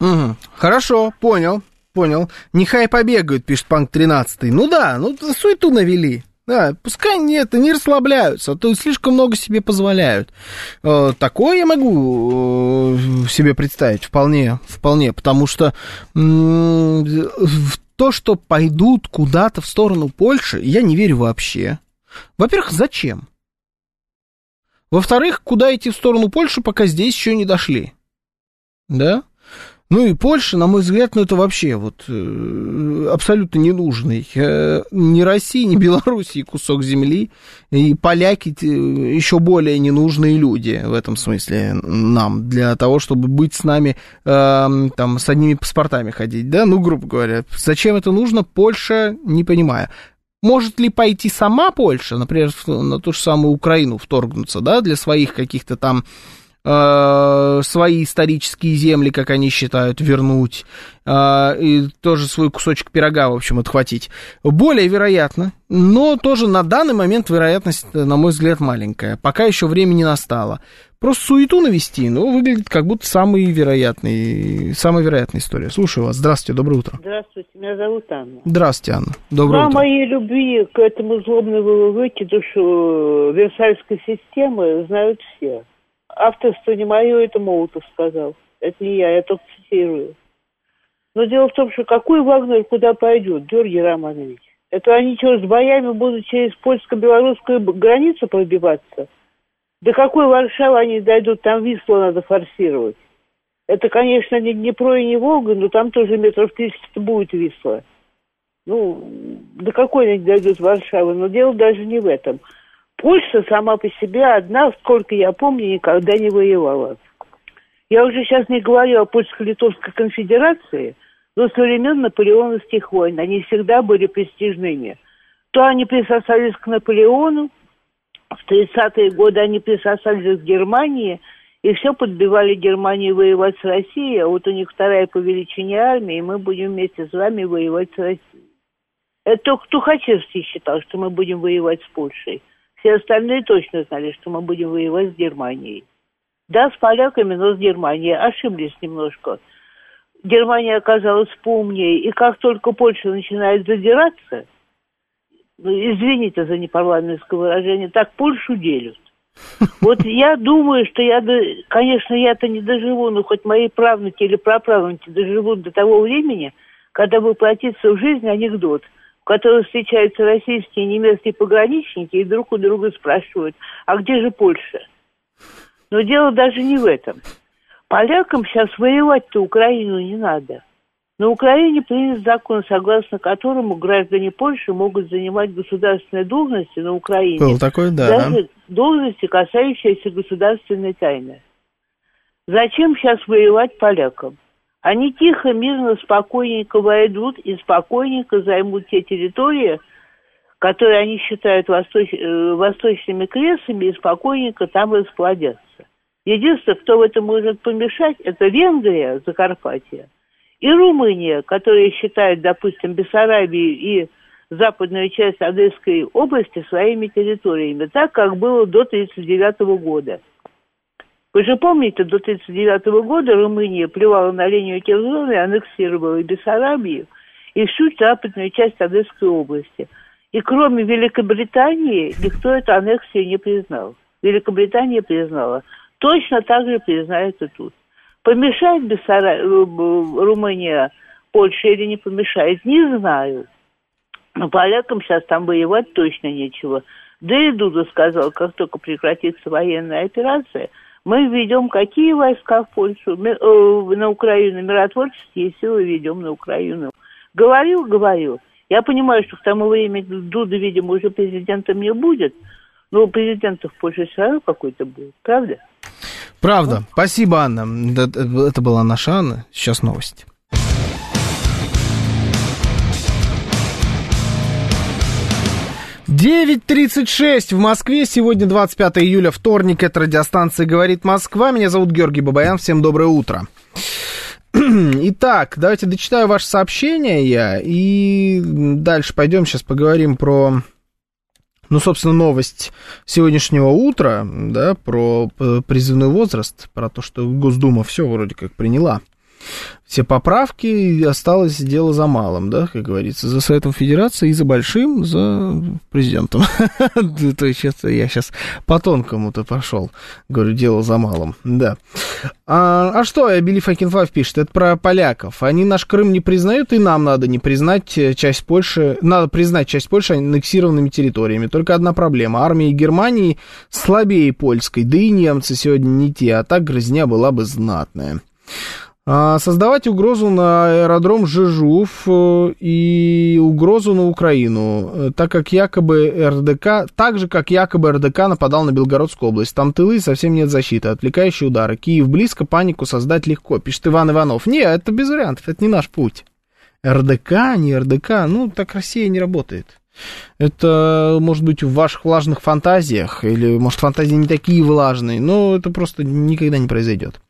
Speaker 2: Угу. Хорошо, понял, понял. Нехай побегают, пишет Панк 13. Ну да, ну суету навели. Да, пускай нет, не расслабляются, а то слишком много себе позволяют. Э, такое я могу э, себе представить вполне, вполне, потому что в то, что пойдут куда-то в сторону Польши, я не верю вообще. Во-первых, зачем? Во-вторых, куда идти в сторону Польши, пока здесь еще не дошли. Да? Ну и Польша, на мой взгляд, ну это вообще вот э, абсолютно ненужный э, ни России, ни Белоруссии кусок земли. И поляки э, еще более ненужные люди в этом смысле нам, для того, чтобы быть с нами, э, там, с одними паспортами ходить, да, ну, грубо говоря. Зачем это нужно, Польша, не понимаю. Может ли пойти сама Польша, например, на ту же самую Украину вторгнуться, да, для своих каких-то там э, свои исторические земли, как они считают, вернуть, э, и тоже свой кусочек пирога, в общем, отхватить. Более вероятно, но тоже на данный момент вероятность, на мой взгляд, маленькая. Пока еще время не настало. Просто суету навести, но выглядит как будто самый вероятный, самая вероятная история. Слушаю вас. Здравствуйте, доброе утро.
Speaker 12: Здравствуйте, меня зовут Анна.
Speaker 2: Здравствуйте, Анна. Доброе
Speaker 12: Про
Speaker 2: утро.
Speaker 12: моей любви к этому злобному выкидышу Версальской системы знают все авторство не мое, это Молотов сказал. Это не я, я только цитирую. Но дело в том, что какой Вагнер куда пойдет, Георгий Романович? Это они с боями будут через польско-белорусскую границу пробиваться? До какой Варшавы они дойдут? Там Вислу надо форсировать. Это, конечно, не Днепро и не Волга, но там тоже метров 30 будет Висла. Ну, до какой они дойдут Варшавы? Но дело даже не в этом. Польша сама по себе одна, сколько я помню, никогда не воевала. Я уже сейчас не говорю о польско-литовской конфедерации, но со времен наполеоновских войн они всегда были престижными. То они присосались к Наполеону, в 30-е годы они присосались к Германии, и все подбивали Германию воевать с Россией, а вот у них вторая по величине армия, и мы будем вместе с вами воевать с Россией. Это только Тухачевский считал, что мы будем воевать с Польшей. Все остальные точно знали, что мы будем воевать с Германией. Да, с поляками, но с Германией. Ошиблись немножко. Германия оказалась поумнее. И как только Польша начинает задираться, ну, извините за непарламентское выражение, так Польшу делят. (laughs) Вот я думаю, что я, конечно, я-то не доживу, но хоть мои правнуки или праправнуки доживут до того времени, когда воплотится в жизнь анекдот – в которой встречаются российские и немецкие пограничники и друг у друга спрашивают, а где же Польша? Но дело даже не в этом. Полякам сейчас воевать-то Украину не надо. На Украине принят закон, согласно которому граждане Польши могут занимать государственные должности на Украине.
Speaker 2: Был такой, да.
Speaker 12: Даже должности, касающиеся государственной тайны. Зачем сейчас воевать полякам? Они тихо, мирно, спокойненько войдут и спокойненько займут те территории, которые они считают восточ... Э, восточными кресами, и спокойненько там расплодятся. Единственное, кто в этом может помешать, это Венгрия, Закарпатье, и Румыния, которые считают, допустим, Бессарабию и западную часть Одесской области своими территориями, так как было до 1939 года. Вы же помните, до 1939 года Румыния плевала на линию Керзона и аннексировала и Бессарабию, и всю западную часть Одесской области. И кроме Великобритании никто эту аннексию не признал. Великобритания признала. Точно так же и тут. Помешает Бессара... Э, Румыния Польше или не помешает, не знаю. Но полякам сейчас там воевать точно нечего. Да и Дуда сказал, как только прекратится военная операция, мы введем какие войска в Польшу, э, на Украину, миротворческие силы ведем на Украину. Говорил, говорил. Я понимаю, что к тому времени Дуда, видимо, уже президентом не будет, но президентов в Польше все равно какой-то будет, правда?
Speaker 2: Правда. Спасибо, Анна. Это была наша Анна. Сейчас новости. Девять тридцать шесть в Москве. Сегодня 25 июля, вторник. Это радиостанция «Говорит Москва». Меня зовут Георгий Бабаян. Всем доброе утро. (clears throat) Итак, давайте дочитаю ваше сообщение я и дальше пойдем сейчас поговорим про, ну, собственно, новость сегодняшнего утра, да, про призывной возраст, про то, что Госдума все вроде как приняла все поправки, и осталось дело за малым, да, как говорится, за Советом Федерации и за большим, за президентом. (laughs) То есть я сейчас по тонкому-то пошел, говорю, дело за малым, да. А, а что, Билли Факинфав пишет, это про поляков. Они наш Крым не признают, и нам надо не признать часть Польши, надо признать часть Польши аннексированными территориями. Только одна проблема, армия Германии слабее польской, да и немцы сегодня не те, а так грызня была бы знатная. А, создавать угрозу на аэродром Жижув э, и угрозу на Украину, э, так как якобы РДК, так же, как якобы РДК нападал на Белгородскую область. Там тылы, совсем нет защиты, отвлекающие удары. Киев близко, панику создать легко, пишет Иван Иванов. Не, это без вариантов, это не наш путь. РДК, не РДК, ну, так Россия не работает. Это, может быть, в ваших влажных фантазиях, или, может, фантазии не такие влажные, но это просто никогда не произойдет.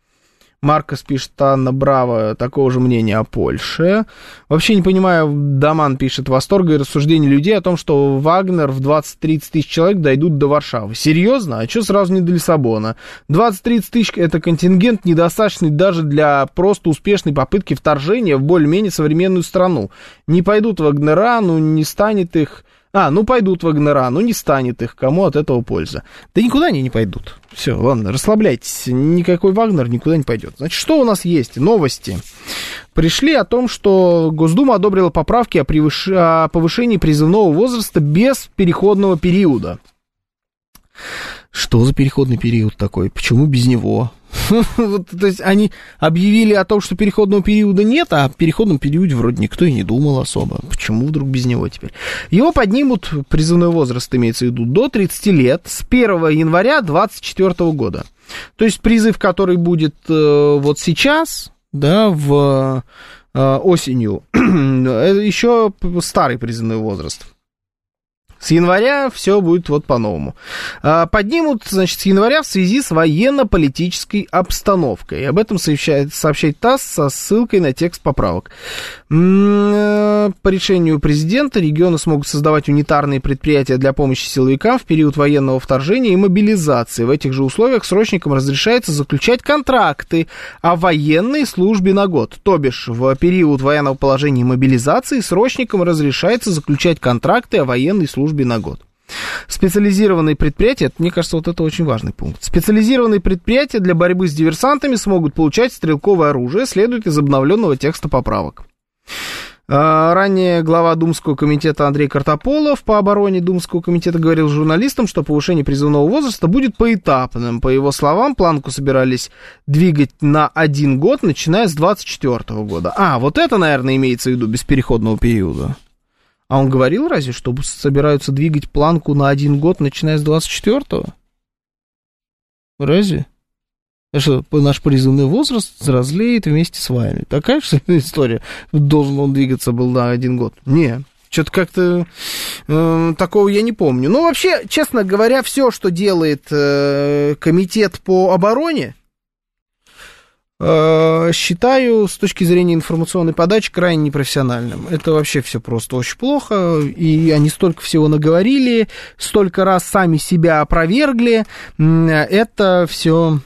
Speaker 2: Маркос пишет, Анна Браво, такого же мнения о Польше. Вообще не понимаю, Даман пишет, восторга и рассуждения людей о том, что Вагнер в 20-30 тысяч человек дойдут до Варшавы. Серьезно? А что сразу не до Лиссабона? 20-30 тысяч это контингент, недостаточный даже для просто успешной попытки вторжения в более-менее современную страну. Не пойдут Вагнера, ну не станет их а, ну пойдут Вагнера, ну не станет их, кому от этого польза? Да никуда они не пойдут. Все, ладно, расслабляйтесь, никакой Вагнер никуда не пойдет. Значит, что у нас есть? Новости. Пришли о том, что Госдума одобрила поправки о, превыш... о повышении призывного возраста без переходного периода. Что за переходный период такой? Почему без него? (laughs) То есть они объявили о том, что переходного периода нет, а о переходном периоде вроде никто и не думал особо. Почему вдруг без него теперь? Его поднимут, призывной возраст имеется в виду, до 30 лет с 1 января 2024 года. То есть призыв, который будет э, вот сейчас, да, в э, осенью, (clears throat) еще старый призывной возраст. С января все будет вот по-новому. А, поднимут, значит, с января в связи с военно-политической обстановкой. Об этом сообщает, сообщает ТАСС со ссылкой на текст поправок. Э, по решению президента регионы смогут создавать унитарные предприятия для помощи силовикам в период военного вторжения и мобилизации. В этих же условиях срочникам разрешается заключать контракты о военной службе на год. То бишь, в период военного положения и мобилизации срочникам разрешается заключать контракты о военной службе службе на год. Специализированные предприятия, мне кажется, вот это очень важный пункт. Специализированные предприятия для борьбы с диверсантами смогут получать стрелковое оружие, следует из обновленного текста поправок. А, ранее глава Думского комитета Андрей Картополов по обороне Думского комитета говорил журналистам, что повышение призывного возраста будет поэтапным. По его словам, планку собирались двигать на один год, начиная с 2024 года. А, вот это, наверное, имеется в виду без переходного периода. А он говорил разве, что собираются двигать планку на один год, начиная с 24-го? Разве? Что наш призывный возраст взрослеет вместе с вами. Такая же (laughs) история. Должен он двигаться был на один год. Не, что-то как-то э, такого я не помню. Ну, вообще, честно говоря, все, что делает э, комитет по обороне, считаю с точки зрения информационной подачи крайне непрофессиональным. Это вообще все просто очень плохо, и они столько всего наговорили, столько раз сами себя опровергли. Это все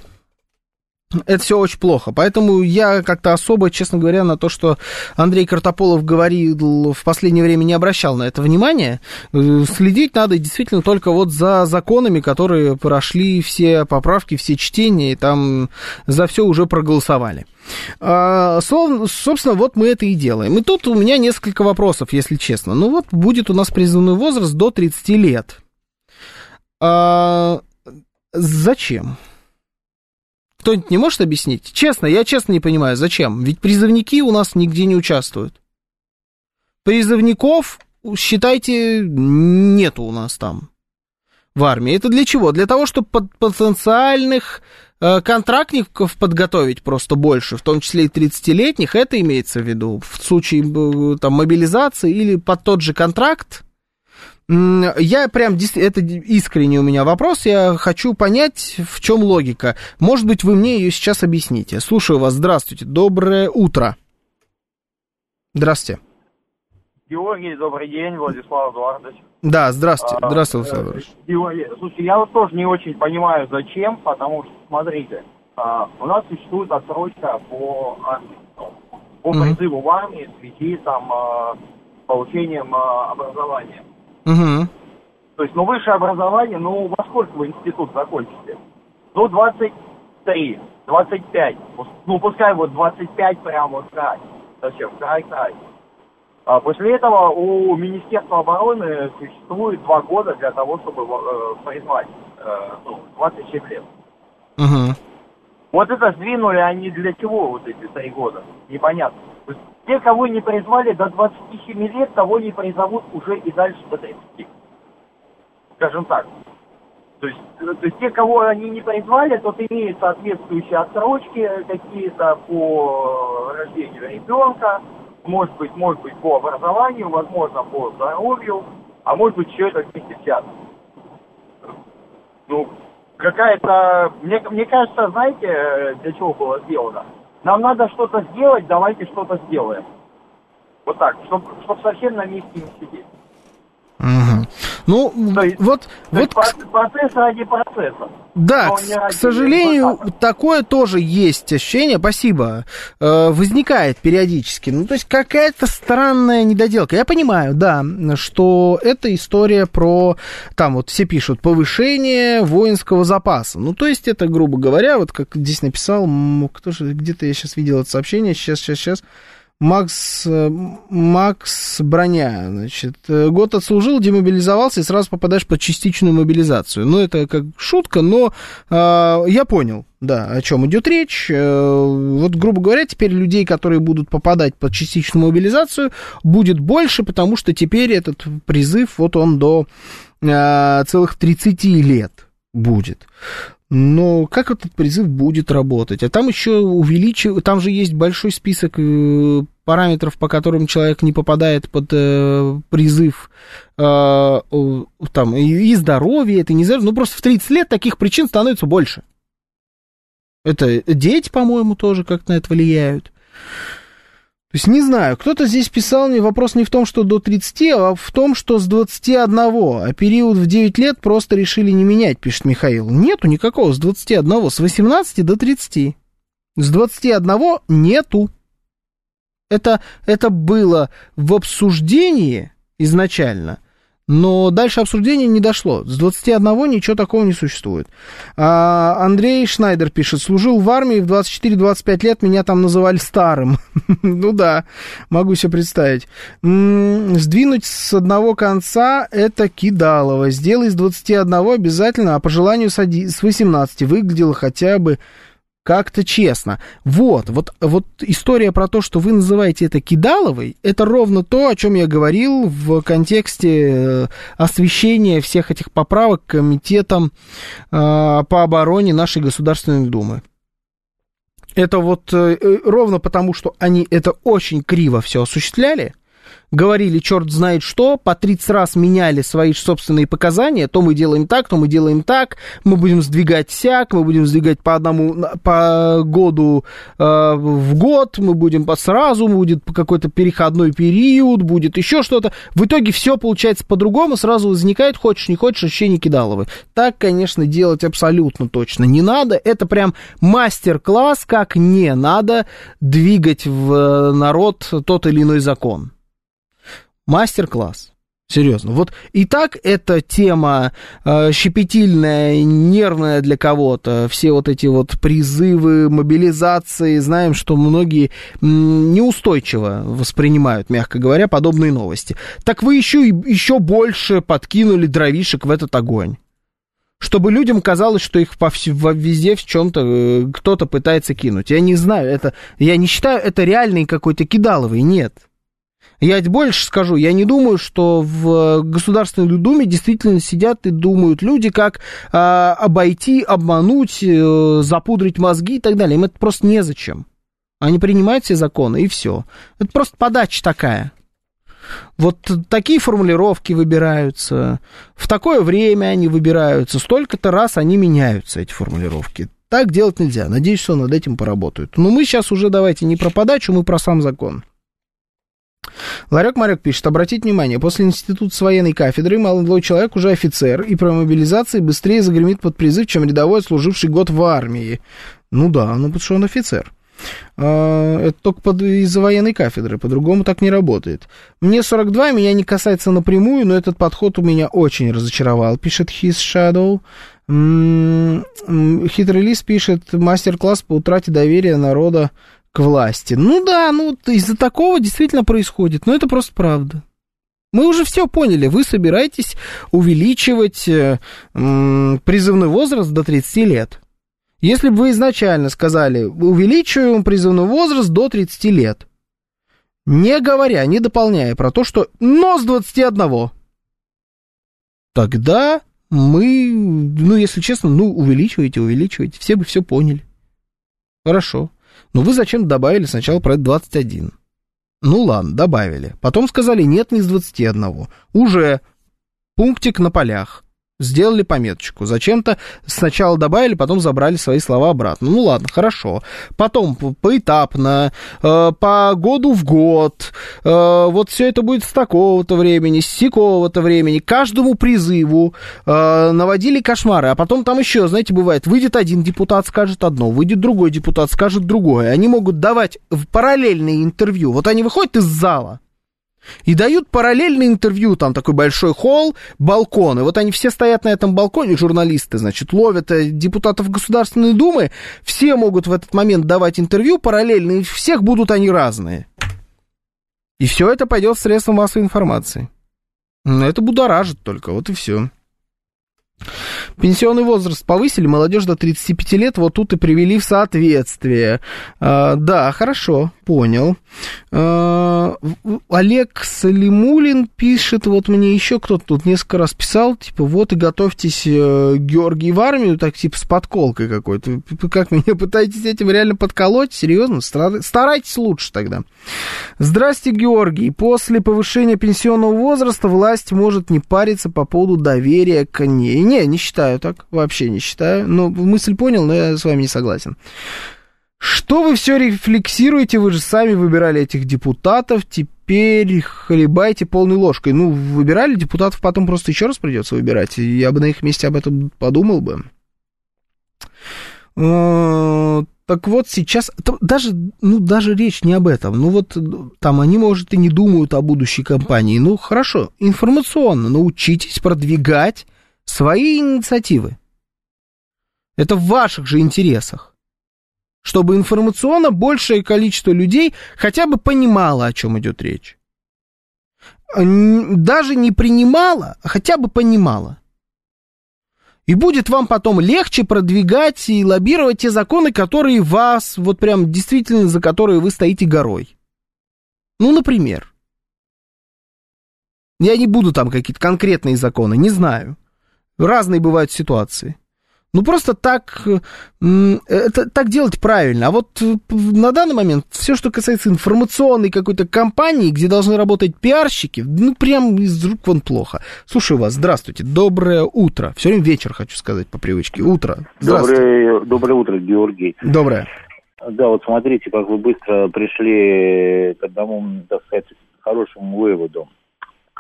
Speaker 2: это все очень плохо. Поэтому я как-то особо, честно говоря, на то, что Андрей Картополов говорил в последнее время, не обращал на это внимания. Э, следить надо действительно только вот за законами, которые прошли все поправки, все чтения, и там за все уже проголосовали. А, собственно, вот мы это и делаем. И тут у меня несколько вопросов, если честно. Ну вот будет у нас призывной возраст до 30 лет. А, зачем? Кто-нибудь не может объяснить? Честно, я честно не понимаю, зачем? Ведь призывники у нас нигде не участвуют. Призывников, считайте, нету у нас там в армии. Это для чего? Для того, чтобы под потенциальных э, контрактников подготовить просто больше, в том числе и 30-летних, это имеется в виду в случае э, там, мобилизации или под тот же контракт. Я прям, это искренний у меня вопрос, я хочу понять, в чем логика. Может быть, вы мне ее сейчас объясните. Слушаю вас, здравствуйте, доброе утро. Здравствуйте.
Speaker 13: Георгий, добрый день, Владислав Эдуардович.
Speaker 2: Да, здравствуйте, а, здравствуйте, Владислав Эдуардович.
Speaker 13: Георгий, слушайте, я вот тоже не очень понимаю, зачем, потому что, смотрите, а, у нас существует отсрочка по армии, по призыву в армии в связи там, а, получением а, образования.
Speaker 2: Угу.
Speaker 13: То есть, ну, высшее образование, ну, во сколько вы институт закончите? Ну, 23, 25. Ну, пускай вот 25 прям вот край. Зачем? Край-край. А после этого у Министерства обороны существует два года для того, чтобы э, призвать э, ну, 27 лет.
Speaker 2: Угу.
Speaker 13: Вот это сдвинули они для чего вот эти три года? Непонятно. Те, кого не призвали до 27 лет, того не призовут уже и дальше до 30. Скажем так. То есть, э, то есть те, кого они не призвали, тот имеет соответствующие отсрочки какие-то по рождению ребенка, может быть, может быть по образованию, возможно, по здоровью, а может быть, все это вместе взято. Ну, какая-то... Мне, мне кажется, знаете, для чего было сделано? Нам надо что-то сделать, давайте что-то сделаем. Вот так, чтобы чтоб совсем на месте не сидеть.
Speaker 2: Угу. Ну, то есть, вот...
Speaker 13: То вот... Есть процесс ради процесса.
Speaker 2: Да, к, к сожалению, такое тоже есть ощущение, спасибо, э, возникает периодически. Ну, то есть какая-то странная недоделка. Я понимаю, да, что это история про, там вот все пишут, повышение воинского запаса. Ну, то есть это, грубо говоря, вот как здесь написал, кто же, где-то я сейчас видел это сообщение, сейчас, сейчас, сейчас, Макс, э, Макс Броня, значит, э, год отслужил, демобилизовался и сразу попадаешь под частичную мобилизацию. Ну, это как шутка, но э, я понял, да, о чем идет речь. Э, вот, грубо говоря, теперь людей, которые будут попадать под частичную мобилизацию, будет больше, потому что теперь этот призыв, вот он до э, целых 30 лет будет. Но как этот призыв будет работать? А там еще увеличив... Там же есть большой список э, параметров, по которым человек не попадает под э, призыв э, там, и, и здоровье, это не здоровье. Ну, просто в 30 лет таких причин становится больше. Это дети, по-моему, тоже как-то на это влияют. То есть, не знаю, кто-то здесь писал мне, вопрос не в том, что до 30, а в том, что с 21, а период в 9 лет просто решили не менять, пишет Михаил. Нету никакого с 21, с 18 до 30. С 21 нету. Это, это было в обсуждении изначально, но дальше обсуждения не дошло. С 21 ничего такого не существует. А, Андрей Шнайдер пишет, служил в армии в 24-25 лет, меня там называли старым. (laughs) ну да, могу себе представить. Сдвинуть с одного конца это кидалово. Сделай с 21 обязательно, а по желанию с 18 выглядело хотя бы как-то честно. Вот, вот, вот история про то, что вы называете это кидаловой, это ровно то, о чем я говорил в контексте э, освещения всех этих поправок комитетом э, по обороне нашей Государственной Думы. Это вот э, ровно потому, что они это очень криво все осуществляли, говорили черт знает что, по 30 раз меняли свои собственные показания, то мы делаем так, то мы делаем так, мы будем сдвигать сяк, мы будем сдвигать по одному, по году э, в год, мы будем по сразу, будет какой-то переходной период, будет еще что-то. В итоге все получается по-другому, сразу возникает, хочешь не хочешь, ощущение кидаловы. Так, конечно, делать абсолютно точно не надо. Это прям мастер-класс, как не надо двигать в э, народ тот или иной закон. Мастер-класс. Серьезно. Вот и так эта тема э, щепетильная, нервная для кого-то. Все вот эти вот призывы, мобилизации. Знаем, что многие неустойчиво воспринимают, мягко говоря, подобные новости. Так вы еще, еще больше подкинули дровишек в этот огонь. чтобы людям казалось, что их везде в чем-то э, кто-то пытается кинуть. Я не знаю, это, я не считаю это реальный какой-то кидаловый, нет. Я больше скажу, я не думаю, что в Государственной Думе действительно сидят и думают люди, как э, обойти, обмануть, э, запудрить мозги и так далее. Им это просто незачем. Они принимают все законы, и все. Это просто подача такая. Вот такие формулировки выбираются, в такое время они выбираются, столько-то раз они меняются, эти формулировки. Так делать нельзя. Надеюсь, что над этим поработают. Но мы сейчас уже давайте не про подачу, мы про сам закон. Ларек Марек пишет, обратите внимание, после института с военной кафедры молодой человек уже офицер, и про мобилизации быстрее загремит под призыв, чем рядовой, служивший год в армии. Ну да, ну потому что он офицер. А, это только из-за военной кафедры, по-другому так не работает. Мне 42, меня не касается напрямую, но этот подход у меня очень разочаровал, пишет His Shadow. Хитрый лист пишет мастер-класс по утрате доверия народа к власти. Ну да, ну из-за такого действительно происходит, но это просто правда. Мы уже все поняли, вы собираетесь увеличивать э, призывной возраст до 30 лет. Если бы вы изначально сказали, увеличиваем призывной возраст до 30 лет, не говоря, не дополняя про то, что но с 21, тогда мы, ну, если честно, ну, увеличивайте, увеличивайте, все бы все поняли. Хорошо. Но вы зачем добавили сначала про это 21? Ну ладно, добавили. Потом сказали, нет, не с 21. Уже пунктик на полях сделали пометочку. Зачем-то сначала добавили, потом забрали свои слова обратно. Ну ладно, хорошо. Потом поэтапно, э, по году в год, э, вот все это будет с такого-то времени, с сякого-то времени. Каждому призыву э, наводили кошмары. А потом там еще, знаете, бывает, выйдет один депутат, скажет одно, выйдет другой депутат, скажет другое. Они могут давать в параллельные интервью. Вот они выходят из зала, и дают параллельное интервью, там такой большой холл, балкон. И вот они все стоят на этом балконе, журналисты, значит, ловят э, депутатов Государственной Думы. Все могут в этот момент давать интервью параллельно, и всех будут они разные. И все это пойдет в средства массовой информации. Но это будоражит только, вот и все. Пенсионный возраст повысили, молодежь до 35 лет, вот тут и привели в соответствие. А, да, хорошо, понял. А, Олег Салимулин пишет, вот мне еще кто-то тут несколько раз писал, типа, вот и готовьтесь, э, Георгий, в армию, так типа с подколкой какой-то. Как меня (laughs) пытаетесь этим реально подколоть? Серьезно? Старайтесь лучше тогда. Здрасте, Георгий. После повышения пенсионного возраста власть может не париться по поводу доверия к ней. Не, не считаю так, вообще не считаю. Но мысль понял, но я с вами не согласен. Что вы все рефлексируете? Вы же сами выбирали этих депутатов, теперь хлебайте полной ложкой. Ну, выбирали депутатов, потом просто еще раз придется выбирать. Я бы на их месте об этом подумал бы. А, так вот сейчас, даже, ну, даже речь не об этом. Ну, вот там они, может, и не думают о будущей кампании. Ну, хорошо, информационно научитесь продвигать свои инициативы. Это в ваших же интересах чтобы информационно большее количество людей хотя бы понимало, о чем идет речь. Даже не принимало, а хотя бы понимало. И будет вам потом легче продвигать и лоббировать те законы, которые вас, вот прям действительно, за которые вы стоите горой. Ну, например. Я не буду там какие-то конкретные законы, не знаю. Разные бывают ситуации. Ну, просто так, это, так делать правильно. А вот э, на данный момент все, что касается информационной какой-то компании, где должны работать пиарщики, ну, прям из рук вон плохо. Слушаю вас, здравствуйте, доброе утро. Все время вечер, хочу сказать по привычке. Утро.
Speaker 14: Доброе, доброе утро, Георгий.
Speaker 2: Доброе.
Speaker 14: Да, вот смотрите, как вы быстро пришли к одному, так сказать, хорошему выводу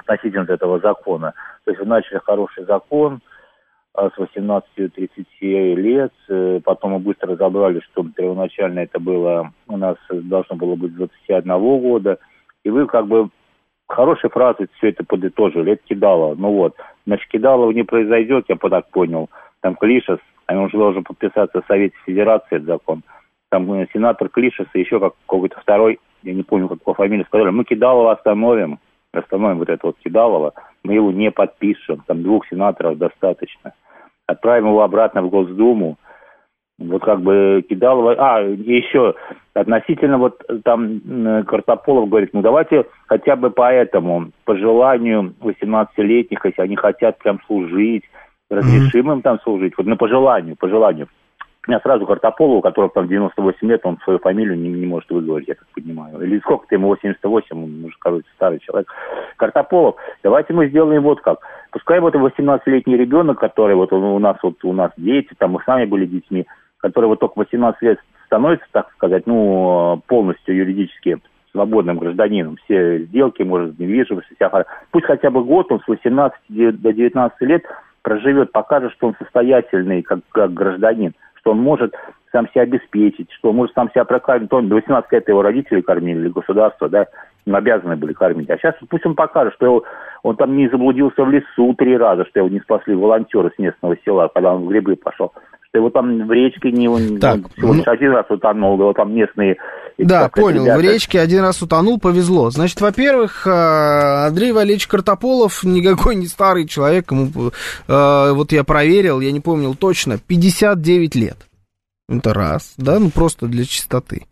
Speaker 14: относительно этого закона. То есть вы начали хороший закон, а, с 18-30 лет. Э, потом мы быстро разобрали, что первоначально это было у нас должно было быть с 21 года. И вы как бы хорошей фразой все это подытожили. Это кидало. Ну вот. Значит, кидалова не произойдет, я так понял. Там Клишес, а он уже должен подписаться в Совете Федерации, этот закон. Там э, сенатор Клишес и еще как какой-то второй, я не помню, как по фамилии, сказали, мы Кидалова остановим, остановим вот это вот Кидалова, мы его не подпишем, там двух сенаторов достаточно. отправим его обратно в Госдуму. Вот как бы кидал... А, еще относительно вот там Картополов говорит, ну давайте хотя бы по этому, по желанию 18-летних, если они хотят прям служить, разрешим mm-hmm. им там служить, вот на по желанию, по желанию. У меня сразу Картополову, которому там 98 лет, он свою фамилию не, не может выговорить, я так понимаю. Или сколько-то ему, 88, он уже, короче, старый человек. Картополов, давайте мы сделаем вот как. Пускай вот 18-летний ребенок, который вот у нас вот у нас дети, там мы сами были детьми, который вот только 18 лет становится, так сказать, ну, полностью юридически свободным гражданином. Все сделки, может, недвижимость, вся... Пусть хотя бы год он с 18 до 19 лет проживет, покажет, что он состоятельный как, как гражданин что он может сам себя обеспечить, что он может сам себя прокормить. Он до 18 лет его родители кормили, или государство, да, обязаны были кормить. А сейчас пусть он покажет, что его, он там не заблудился в лесу три раза, что его не спасли волонтеры с местного села, когда он в грибы пошел его там в речке не он, так, он всего лишь ну... один раз утонул, его там местные...
Speaker 2: Да, понял, ребята... в речке один раз утонул, повезло. Значит, во-первых, э, Андрей Валерьевич Картополов никакой не старый человек, ему, э, вот я проверил, я не помнил точно, 59 лет. Это раз, да, ну просто для чистоты.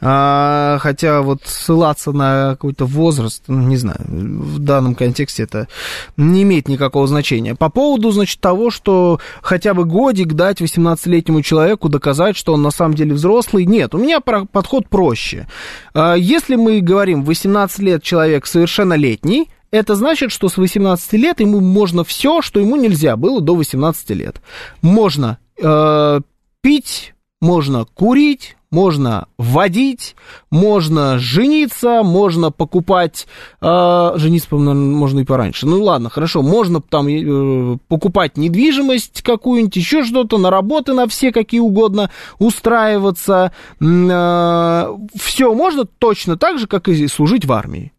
Speaker 2: А, хотя вот ссылаться на какой-то возраст, ну, не знаю, в данном контексте это не имеет никакого значения. По поводу, значит, того, что хотя бы годик дать 18-летнему человеку доказать, что он на самом деле взрослый, нет, у меня подход проще. А, если мы говорим, 18 лет человек совершеннолетний, это значит, что с 18 лет ему можно все, что ему нельзя было до 18 лет. Можно э, пить можно курить, можно водить, можно жениться, можно покупать, э, жениться, по можно и пораньше. Ну ладно, хорошо, можно там э, покупать недвижимость какую-нибудь, еще что-то, на работы на все какие угодно устраиваться. Э, все можно точно так же, как и служить в армии.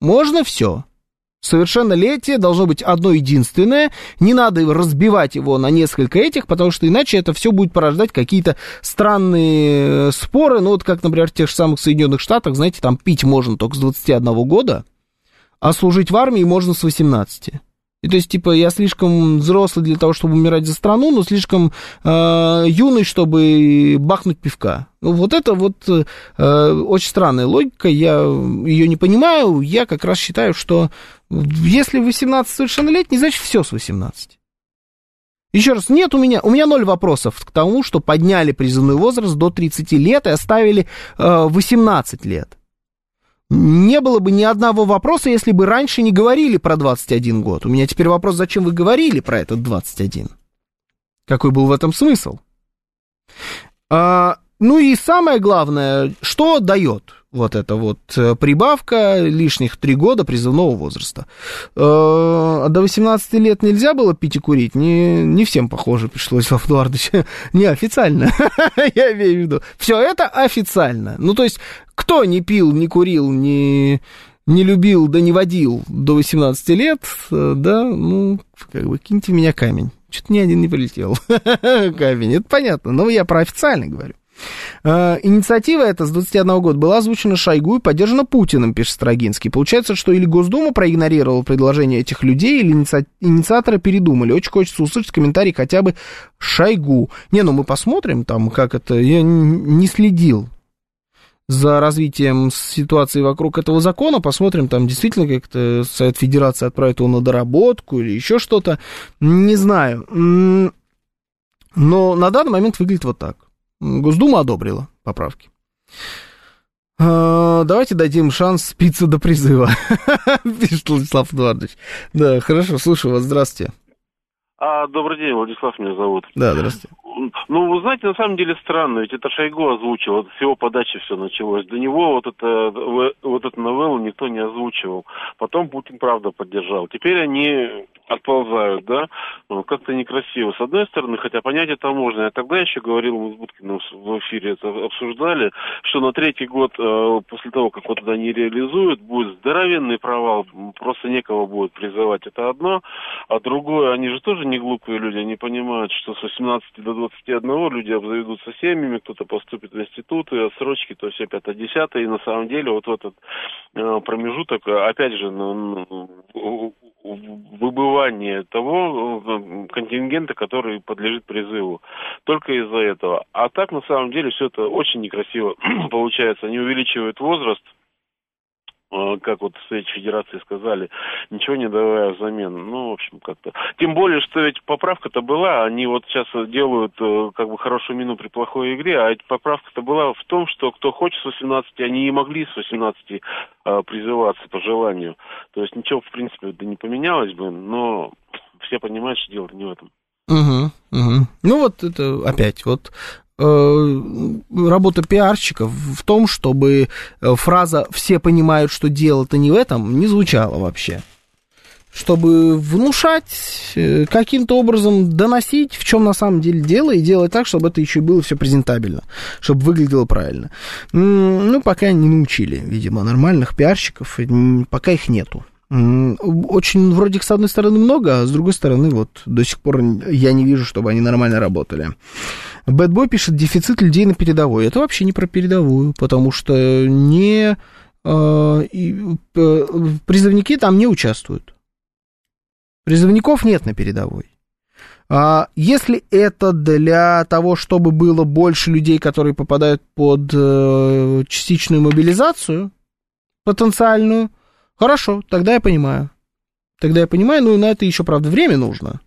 Speaker 2: Можно все. Совершеннолетие должно быть одно единственное, не надо разбивать его на несколько этих, потому что иначе это все будет порождать какие-то странные э, споры, ну вот как, например, в тех же самых Соединенных Штатах, знаете, там пить можно только с 21 года, а служить в армии можно с 18. И то есть, типа, я слишком взрослый для того, чтобы умирать за страну, но слишком э, юный, чтобы бахнуть пивка. Ну, вот это вот э, очень странная логика, я ее не понимаю. Я как раз считаю, что если 18 совершеннолетний, значит, все с 18. Еще раз, нет у меня, у меня ноль вопросов к тому, что подняли призывной возраст до 30 лет и оставили э, 18 лет не было бы ни одного вопроса, если бы раньше не говорили про 21 год. У меня теперь вопрос, зачем вы говорили про этот 21? Какой был в этом смысл? А, ну и самое главное, что дает вот эта вот э, прибавка лишних три года призывного возраста. А до 18 лет нельзя было пить и курить? Не, не всем, похоже, пришлось, Вов Эдуардович. (laughs) Неофициально, (laughs) я имею в виду. Все это официально. Ну, то есть, кто не пил, не курил, не, не любил, да не водил до 18 лет, э, да, ну, как бы киньте меня камень. Что-то ни один не полетел. (laughs) камень, это понятно, но я про официально говорю. Э, инициатива эта с 21 года была озвучена Шойгу и поддержана Путиным, пишет Строгинский. Получается, что или Госдума проигнорировала предложение этих людей, или иници... инициаторы передумали. Очень хочется услышать комментарий хотя бы Шойгу. Не, ну мы посмотрим там, как это... Я не следил за развитием ситуации вокруг этого закона, посмотрим, там действительно как-то Совет Федерации отправит его на доработку или еще что-то, не знаю. Но на данный момент выглядит вот так. Госдума одобрила поправки. А, давайте дадим шанс спиться до призыва, (laughs) пишет Владислав Эдуардович. Да, хорошо, слушаю вас, здравствуйте.
Speaker 15: А, добрый день, Владислав меня зовут.
Speaker 2: Да, здравствуйте.
Speaker 15: Ну, вы знаете, на самом деле странно, ведь это Шойгу озвучил, вот с его подачи все началось. До него вот это вот эту новеллу никто не озвучивал. Потом Путин, правда, поддержал. Теперь они отползают, да, ну, как-то некрасиво. С одной стороны, хотя понять это можно. Я тогда еще говорил, мы с Будкиным в эфире это обсуждали, что на третий год э, после того, как вот они реализуют, будет здоровенный провал, просто некого будет призывать. Это одно. А другое, они же тоже не глупые люди, они понимают, что с 18 до 21 люди обзаведутся семьями, кто-то поступит в институты, отсрочки, то все 5-10. И на самом деле вот в этот э, промежуток, опять же, ну, ну выбывание того э, контингента, который подлежит призыву. Только из-за этого. А так, на самом деле, все это очень некрасиво (clears throat) получается. Они увеличивают возраст, э, как вот в Совете Федерации сказали, ничего не давая взамен. Ну, в общем, как-то. Тем более, что ведь поправка-то была, они вот сейчас делают э, как бы хорошую мину при плохой игре, а эта поправка-то была в том, что кто хочет с 18, они и могли с 18 а, призываться по желанию. То есть ничего, в принципе, да не поменялось бы, но все понимают, что дело не в этом.
Speaker 2: Угу, угу. Ну вот это опять вот э, работа пиарщиков в том, чтобы э, фраза «все понимают, что дело-то не в этом» не звучала вообще чтобы внушать, э, каким-то образом доносить, в чем на самом деле дело, и делать так, чтобы это еще было все презентабельно, чтобы выглядело правильно. Ну, пока не научили, видимо, нормальных пиарщиков, пока их нету. Очень вроде с одной стороны много, а с другой стороны вот до сих пор я не вижу, чтобы они нормально работали. Бэтбой пишет дефицит людей на передовой. Это вообще не про передовую, потому что не э, э, призывники там не участвуют. Призывников нет на передовой. А если это для того, чтобы было больше людей, которые попадают под э, частичную мобилизацию, потенциальную, хорошо, тогда я понимаю. Тогда я понимаю, ну и на это еще, правда, время нужно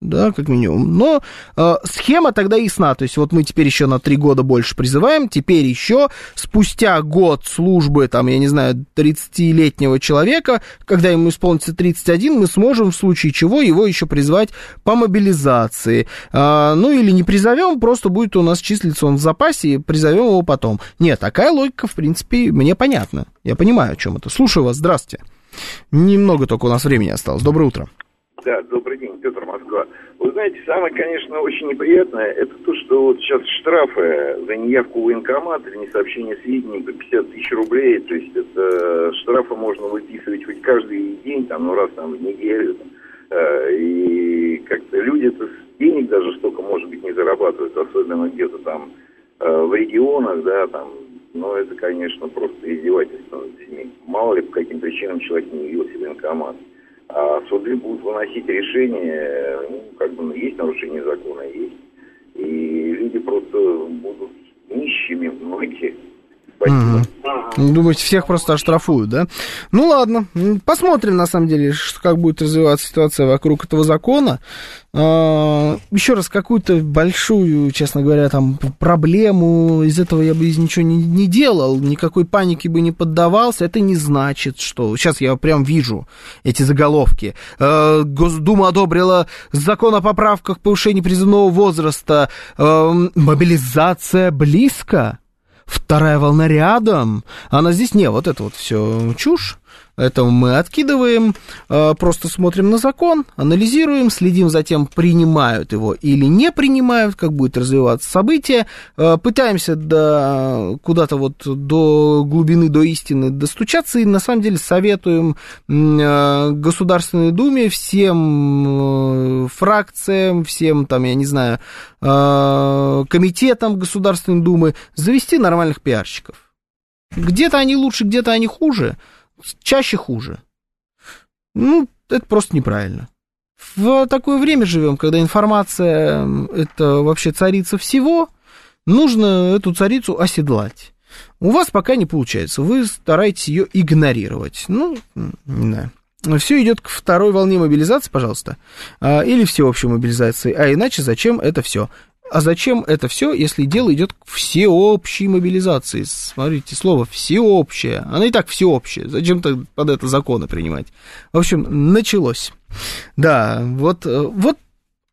Speaker 2: да, как минимум. Но э, схема тогда ясна. То есть вот мы теперь еще на три года больше призываем, теперь еще спустя год службы, там, я не знаю, 30-летнего человека, когда ему исполнится 31, мы сможем в случае чего его еще призвать по мобилизации. Э, ну или не призовем, просто будет у нас числиться он в запасе, и призовем его потом. Нет, такая логика, в принципе, мне понятна. Я понимаю, о чем это. Слушаю вас, здравствуйте. Немного только у нас времени осталось. Доброе утро.
Speaker 16: Да, добрый день, Петр Москва. Вы знаете, самое, конечно, очень неприятное, это то, что вот сейчас штрафы за неявку в военкомат или несообщение сведений по 50 тысяч рублей, то есть это штрафы можно выписывать хоть каждый день, там, ну, раз там в неделю, э, и как-то люди-то денег даже столько, может быть, не зарабатывают, особенно где-то там э, в регионах, да, там, но это, конечно, просто издевательство над людьми. Мало ли по каким причинам человек не явился в военкомат а суды будут выносить решение, ну, как бы, ну, есть нарушение закона, есть. И люди просто будут нищими многие.
Speaker 2: Угу. Думаете, всех просто оштрафуют, да? Ну ладно, посмотрим на самом деле, как будет развиваться ситуация вокруг этого закона. А, еще раз, какую-то большую, честно говоря, там проблему из этого я бы ничего не, не делал, никакой паники бы не поддавался. Это не значит, что... Сейчас я прям вижу эти заголовки. А, Госдума одобрила закон о поправках повышения призывного возраста. Мобилизация близко. Вторая волна рядом. Она здесь не, вот это вот все чушь. Это мы откидываем, э, просто смотрим на закон, анализируем, следим за тем, принимают его или не принимают, как будет развиваться событие, э, пытаемся до, куда-то вот до глубины, до истины достучаться, и на самом деле советуем э, Государственной Думе, всем фракциям, всем там, я не знаю, комитетам Государственной Думы завести нормальных пиарщиков. Где-то они лучше, где-то они хуже – чаще хуже. Ну, это просто неправильно. В такое время живем, когда информация это вообще царица всего, нужно эту царицу оседлать. У вас пока не получается, вы стараетесь ее игнорировать. Ну, не знаю. Все идет к второй волне мобилизации, пожалуйста, а, или всеобщей мобилизации. А иначе зачем это все? А зачем это все, если дело идет к всеобщей мобилизации? Смотрите, слово всеобщее. Оно и так всеобщее. Зачем-то под это законы принимать? В общем, началось. Да, вот, э, вот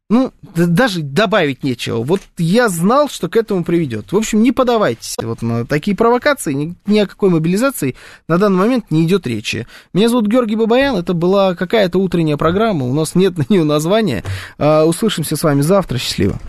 Speaker 2: ну, даже добавить нечего. Вот я знал, что к этому приведет. В общем, не подавайтесь вот на такие провокации, ни, ни о какой мобилизации на данный момент не идет речи. Меня зовут Георгий Бабаян, это была какая-то утренняя программа, у нас нет на нее названия. А, услышимся с вами завтра, счастливо.